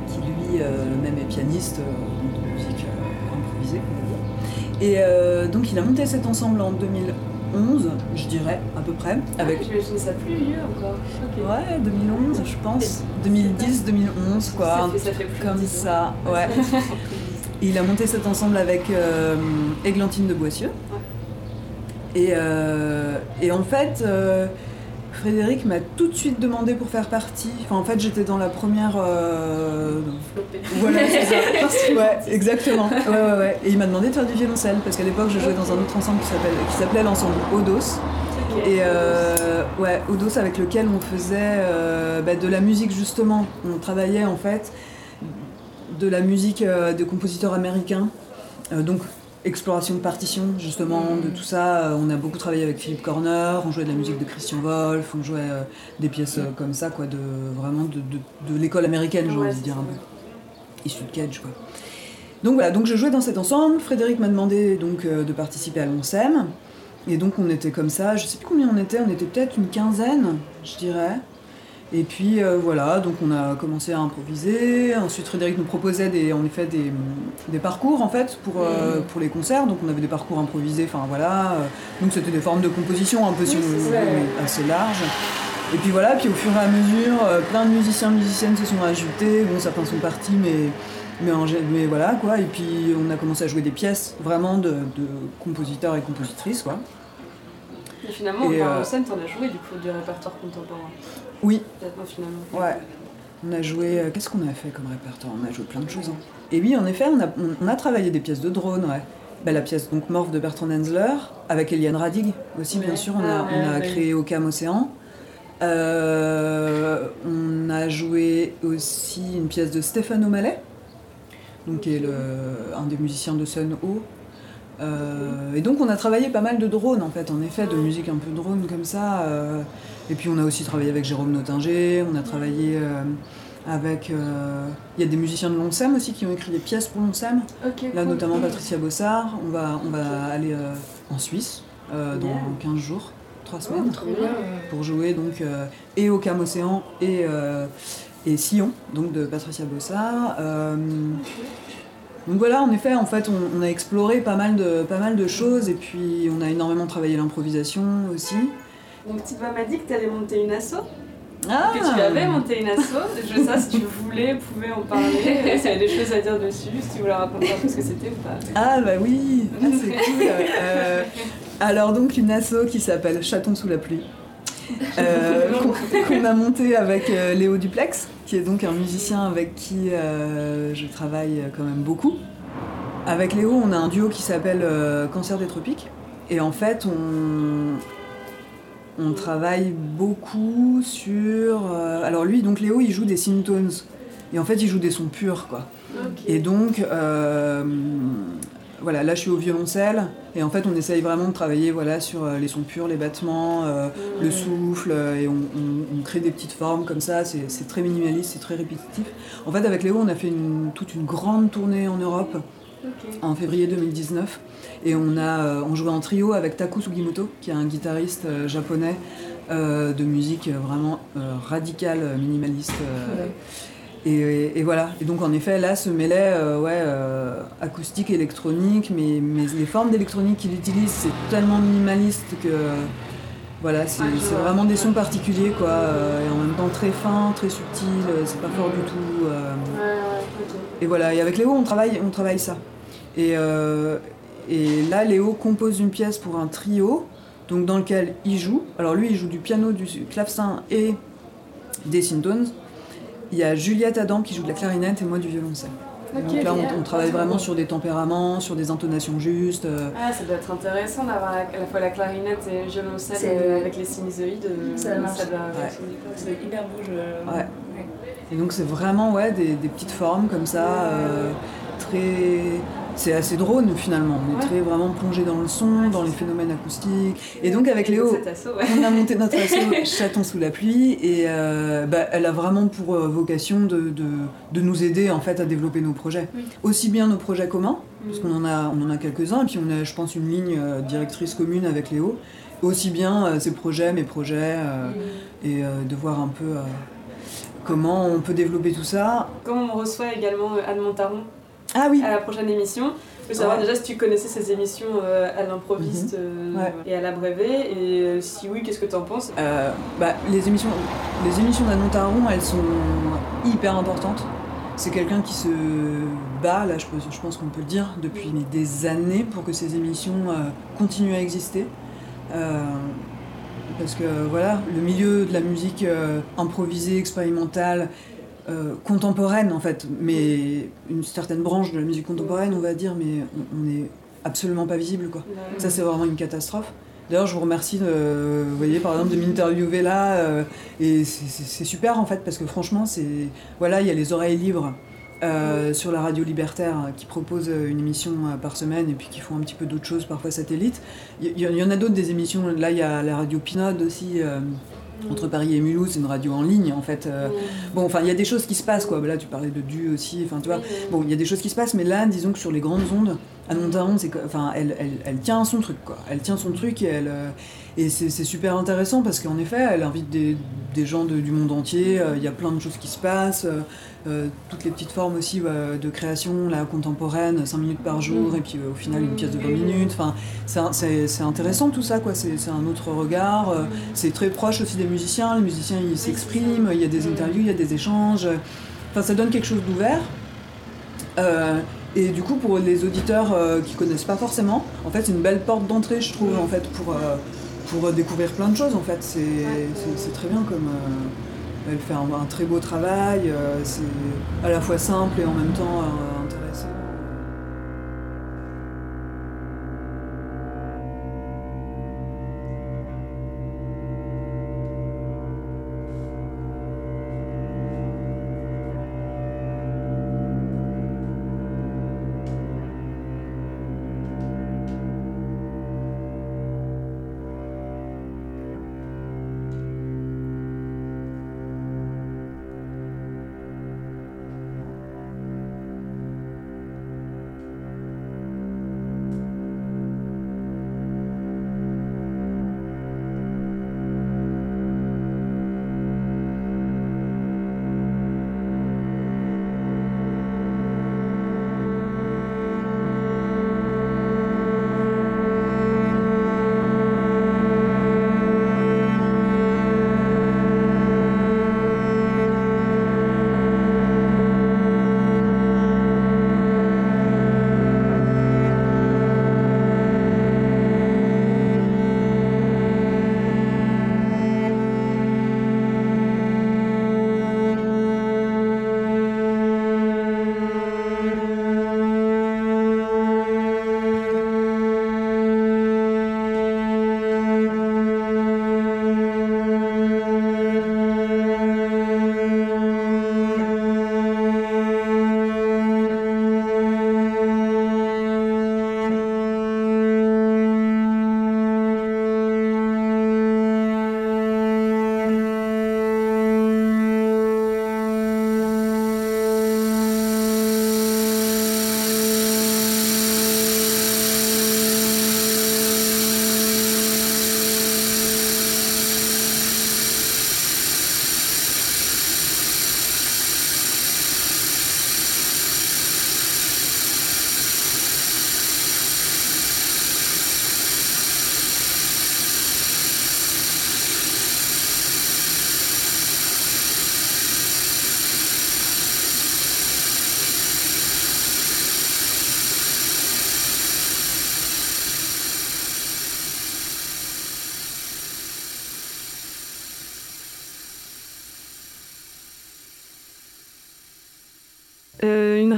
qui lui euh, même est pianiste euh, de musique improvisée, Et euh, donc il a monté cet ensemble en 2011, je dirais, à peu près. Avec... Ah, J'imagine ça plus vieux encore. Okay. Ouais, 2011, je pense. 2010, 2011, quoi. Ça fait, ça fait plus Comme ça, ouais. il a monté cet ensemble avec euh, Églantine de Boissieu. Et, euh, et, en fait, euh, Frédéric m'a tout de suite demandé pour faire partie. Enfin, en fait, j'étais dans la première. Voilà, c'est ça. ouais, exactement. Ouais, ouais, ouais. Et il m'a demandé de faire du violoncelle parce qu'à l'époque, je jouais dans un autre ensemble qui s'appelait l'ensemble Odos. Et euh, ouais, Odos avec lequel on faisait euh, bah, de la musique justement. On travaillait en fait de la musique euh, de compositeurs américains. donc exploration de partitions justement, de tout ça. on a beaucoup travaillé avec Philippe Corner, on jouait de la musique de Christian Wolff, on jouait des pièces comme ça, quoi, de, vraiment de, de, de l'école américaine, j'ai envie de dire un peu. Issu de Cage, quoi. Donc voilà, donc je jouais dans cet ensemble. Frédéric m'a demandé donc de participer à l'ONSEM. Et donc on était comme ça, je sais plus combien on était, on était peut-être une quinzaine, je dirais. Et puis euh, voilà, donc on a commencé à improviser. Ensuite Frédéric nous proposait des, en effet des, des parcours en fait pour, euh, pour les concerts. Donc on avait des parcours improvisés, enfin voilà. Donc c'était des formes de composition un peu si on veut, assez larges. Et puis voilà, puis au fur et à mesure, euh, plein de musiciens, musiciennes se sont ajoutés. Bon, certains sont partis, mais mais, en, mais, voilà quoi, et puis on a commencé à jouer des pièces vraiment de, de compositeurs et compositrices quoi. Et finalement, et en euh... scène, t'en as joué du coup du répertoire contemporain Oui. finalement. Ouais. On a joué. Euh, Qu'est-ce qu'on a fait comme répertoire? On a joué plein de choses. Hein. Et oui, en effet, on a, on, on a travaillé des pièces de drone, ouais. Ben, la pièce donc Morph de Bertrand Hensler, avec Eliane Radig aussi, ouais. bien sûr. On a, ah, on a ouais. créé Ocam Océan. Euh, on a joué aussi une pièce de Stéphane O'Malley donc qui est le, un des musiciens de Sun O. Euh, et donc on a travaillé pas mal de drones en fait, en effet, de musique un peu drone comme ça. Euh, et puis on a aussi travaillé avec Jérôme Nottinger, on a travaillé euh, avec... Il y a des musiciens de l'ONSEM aussi qui ont écrit des pièces pour l'ONSEM. Okay, Là cool. notamment Patricia Bossard. On va, on va aller en Suisse dans yeah. 15 jours, 3 semaines, oh, pour jouer donc et au Cam Océan et et Sillon, donc de Patricia Bossard. Euh, donc voilà, en effet, en fait, on, on, a exploré pas mal, de, pas mal de choses et puis on a énormément travaillé l'improvisation aussi. Donc Tiva m'a dit que tu allais monter une asso ah. Que tu avais monté une asso. Je sais si tu voulais, pouvais en parler. S'il y a des choses à dire dessus, si tu voulais raconter un peu ce que c'était ou pas. Ah bah oui, ah, c'est cool. Euh, alors donc une asso qui s'appelle Chaton sous la pluie. Euh, qu'on qu a monté avec euh, Léo Duplex, qui est donc un musicien avec qui euh, je travaille quand même beaucoup. Avec Léo, on a un duo qui s'appelle Cancer des Tropiques. Et en fait, on, on travaille beaucoup sur. Euh, alors lui, donc Léo, il joue des syntones. Et en fait, il joue des sons purs, quoi. Okay. Et donc, voilà, là je suis au violoncelle et en fait on essaye vraiment de travailler voilà, sur euh, les sons purs, les battements, euh, mmh. le souffle et on, on, on, crée des petites formes comme ça, c'est très minimaliste, c'est très répétitif. En fait avec Léo on a fait une, toute une grande tournée en Europe okay. en février 2019 et on a euh, on jouait en trio avec Taku Sugimoto qui est un guitariste euh, japonais euh, de musique vraiment radicale, minimaliste. Ouais. Et, et, et, voilà. Et donc en effet, là se mêlait euh, ouais, euh, acoustique, électronique, mais, mais les formes d'électronique qu'il utilise, c'est tellement minimaliste que voilà, c'est vraiment des sons particuliers, quoi. Et en même temps très fin, très subtil, c'est pas fort du tout. Et voilà. Et avec Léo, on travaille, on travaille ça. Et, euh, et là, Léo compose une pièce pour un trio, donc dans lequel il joue. Alors lui, il joue du piano, du clavecin et des syntones. Il y a Juliette Adam qui joue de la clarinette et moi du violoncelle. Okay, Donc là, on, on travaille vraiment sur des tempéraments, sur des intonations justes. Euh. Ah, ça doit être intéressant d'avoir à la fois la clarinette et le violoncelle euh, avec les sinusoïdes. Ça, ça doit ouais. C'est hyper beau. Je... Ouais. ouais. Et donc c'est vraiment ouais, des, des, petites formes comme ça, euh, très, c'est assez drone finalement. On est très vraiment plongé dans le son, dans les phénomènes acoustiques. Et donc avec Léo, on a monté notre assaut Chaton sous la pluie et euh, bah, elle a vraiment pour euh, vocation de, de, nous aider en fait à développer nos projets. Aussi bien nos projets communs, parce qu'on en a, on en a quelques-uns, et puis on a je pense une ligne directrice commune avec Léo. Aussi bien ses projets, mes projets, et de voir un peu comment on peut développer tout ça. Comment on reçoit également Anne Montaron ah oui. à la prochaine émission. Je veux savoir déjà si tu connaissais ces émissions euh, à l'improviste mhm. euh, et à la brevet, et euh, si oui, qu'est-ce que tu en penses bah, les émissions, les émissions d'Anne Taron, elles sont hyper importantes. C'est quelqu'un qui se bat, là je, je pense qu'on peut le dire, depuis des années pour que ces émissions continuent à exister. Parce que voilà, le milieu de la musique improvisée, expérimentale, euh, contemporaine en fait, mais une certaine branche de la musique contemporaine, on va dire, mais on n'est absolument pas visible quoi. Ça c'est vraiment une catastrophe. D'ailleurs, je vous remercie, de, vous par exemple, de m'interviewer là, euh, et c'est super en fait parce que franchement, voilà, il y a les oreilles libres. Euh, sur la radio libertaire qui propose une émission par semaine et puis qui font un petit peu d'autres choses, parfois satellites. Il y, en a d'autres des émissions, là il y a la radio Pinode aussi, entre Paris et Mulhouse, c'est une radio en ligne en fait. Euh. Bon, enfin, il y a des choses qui se passent quoi. Là, tu parlais de Du aussi. Enfin, tu vois. Bon, il y a des choses qui se passent, mais là, disons que sur les grandes ondes, à Montaron, c'est enfin, elle, elle, elle, tient son truc quoi. Elle tient son truc et elle. Euh, et c'est super intéressant parce qu'en effet, elle invite des, des gens du monde entier. Euh, il y a plein de choses qui se passent. Euh, toutes les petites formes aussi de création la contemporaine, 5 minutes par jour, mm. et puis au final une pièce de 20 minutes. Enfin, c'est intéressant tout ça, quoi. C'est un autre regard. Euh, c'est très proche aussi des musiciens. Les musiciens ils s'expriment, il y a des interviews, il y a des échanges. Enfin, ça donne quelque chose d'ouvert. Et du coup, pour les auditeurs qui connaissent pas forcément, en fait, c'est une belle porte d'entrée, je trouve, en fait, pour, pour découvrir plein de choses. En fait, c'est très bien comme elle fait un, très beau travail, euh, c'est à la fois simple et en même temps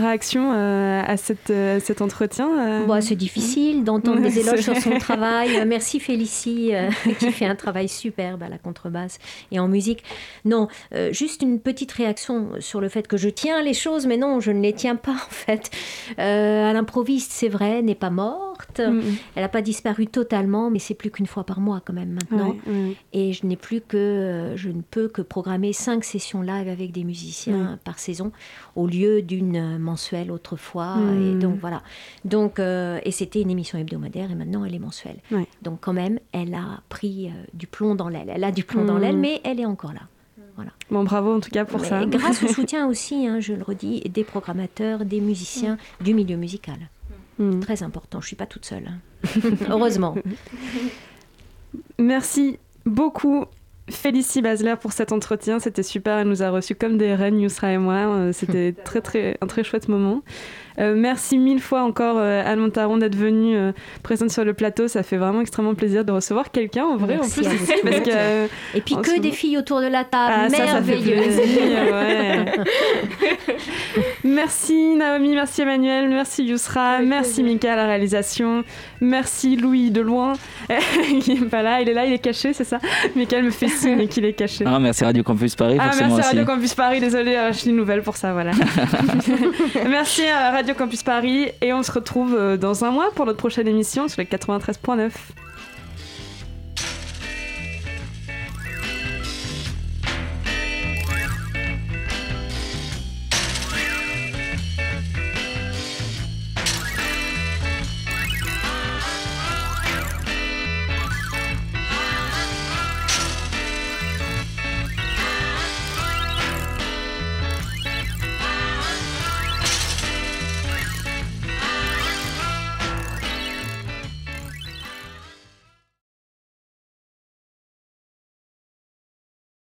réaction à, cette, cet entretien bah, C'est difficile d'entendre des éloges sur son travail. Merci Félicie qui fait un travail superbe à la contrebasse et en musique. Non, juste une petite réaction sur le fait que je tiens les choses, mais non, je ne les tiens pas en fait. à l'improviste, c'est vrai, n'est pas morte. Mm, mm. Elle n'a pas disparu totalement, mais c'est plus qu'une fois par mois quand même maintenant. Et je n'ai plus que, je ne peux que programmer cinq sessions live avec des musiciens par saison, au lieu d'une mensuelle autrefois. Et mm. donc voilà. Donc euh, et c'était une émission hebdomadaire et maintenant elle est mensuelle. Donc quand même, elle a pris euh, du plomb dans l'aile. Elle a du plomb dans l'aile, mais elle est encore là. Voilà. Bon, bravo en tout cas pour ça. Grâce au soutien aussi, hein, je le redis, des programmateurs, des musiciens, du milieu musical. Mm. Très important, je ne suis pas toute seule. Hein. Heureusement. Merci beaucoup Félicie Basler pour cet entretien, c'était super, elle nous a reçus comme des reines, Yousra et moi, euh, c'était très, très, un très chouette moment. Euh, merci mille fois encore euh, Anne Montaron d'être venue présente sur le plateau, ça fait vraiment extrêmement plaisir de recevoir quelqu'un en vrai en plus. ici. Parce que, et puis que des filles autour de la table, ah, merveilleuse. merci Naomi, merci Emmanuel, merci Yousra, merci Mika à la réalisation, merci Louis de loin, qui n'est pas là, il est là, il est caché, c'est ça? Mika me fait mais qu'il est caché. Ah, merci Radio Campus Paris. Ah, merci Radio Campus Paris, désolé, euh, je suis une nouvelle pour ça, voilà. merci à Radio Campus Paris et on se retrouve euh, dans un mois pour notre prochaine émission sur les 93.9.